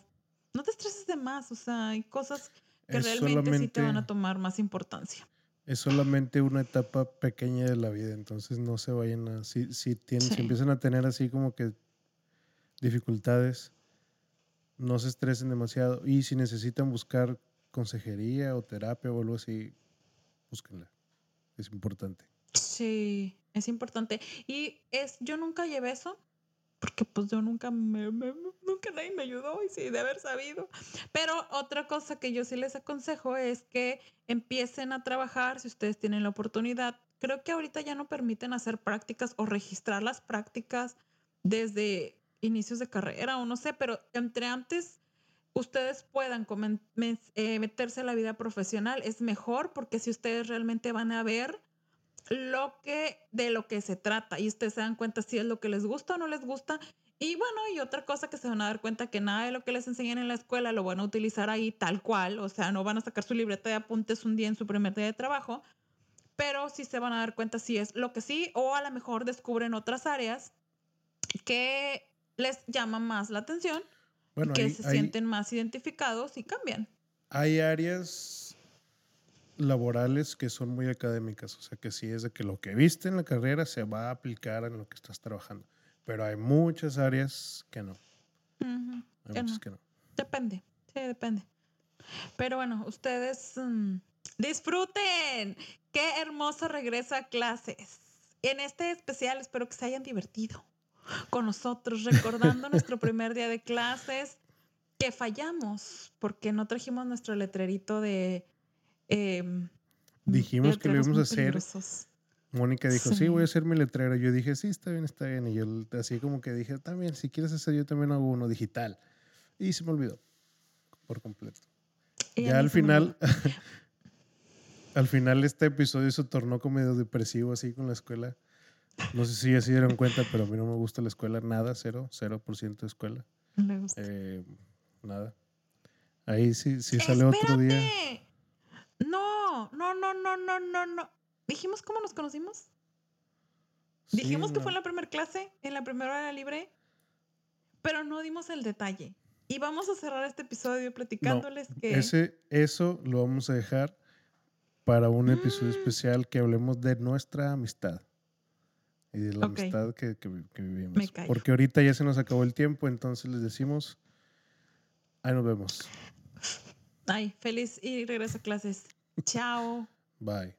no te estreses de más, o sea, hay cosas que es realmente sí te van a tomar más importancia. Es solamente una etapa pequeña de la vida, entonces no se vayan a, si, si, tienen, sí. si empiezan a tener así como que dificultades, no se estresen demasiado y si necesitan buscar consejería o terapia o algo así, búsquenla, es importante. Sí, es importante. Y es, yo nunca llevé eso, porque pues yo nunca me, nunca nadie me ayudó y sí de haber sabido. Pero otra cosa que yo sí les aconsejo es que empiecen a trabajar si ustedes tienen la oportunidad. Creo que ahorita ya no permiten hacer prácticas o registrar las prácticas desde inicios de carrera o no sé, pero entre antes ustedes puedan eh, meterse a la vida profesional es mejor porque si ustedes realmente van a ver lo que de lo que se trata y ustedes se dan cuenta si es lo que les gusta o no les gusta y bueno y otra cosa que se van a dar cuenta que nada de lo que les enseñan en la escuela lo van a utilizar ahí tal cual o sea no van a sacar su libreta de apuntes un día en su primer día de trabajo pero sí se van a dar cuenta si es lo que sí o a lo mejor descubren otras áreas que les llama más la atención Bueno, que hay, se hay- sienten más identificados y cambian. hay áreas laborales que son muy académicas, o sea que sí es de que lo que viste en la carrera se va a aplicar en lo que estás trabajando, pero hay muchas áreas que no, hay que muchas no. que no. Depende, sí, depende. Pero bueno, ustedes mm, disfruten. Qué hermoso regreso a clases. En este especial espero que se hayan divertido con nosotros, recordando nuestro primer día de clases, que fallamos porque no trajimos nuestro letrerito de... em, Dijimos que lo íbamos a hacer. Mónica dijo, sí. voy a Sí. hacer mi letrero. Yo dije, sí, está bien, está bien. Y yo así como que dije, también, si quieres hacer, yo también hago uno digital. Y se me olvidó por completo. Y ya al me final, al final este episodio se tornó como medio depresivo así con la escuela. No sé si ya se dieron cuenta, pero a mí no me gusta la escuela nada, cero, cero por ciento de escuela. Le gusta. Eh, nada. Ahí sí, sí sale otro día. No, no, no, no, no, no, no. ¿Dijimos cómo nos conocimos? Sí, Dijimos que fue en la primera clase, en la primera hora libre, pero no dimos el detalle. Y vamos a cerrar este episodio platicándoles que... Ese, eso lo vamos a dejar para un episodio Mm. especial que hablemos de nuestra amistad. Y de la amistad que, que vi- que vivimos. Me callo. Porque ahorita ya se nos acabó el tiempo, entonces les decimos, ahí nos vemos. Ay, feliz y regreso a clases. Chao. Bye.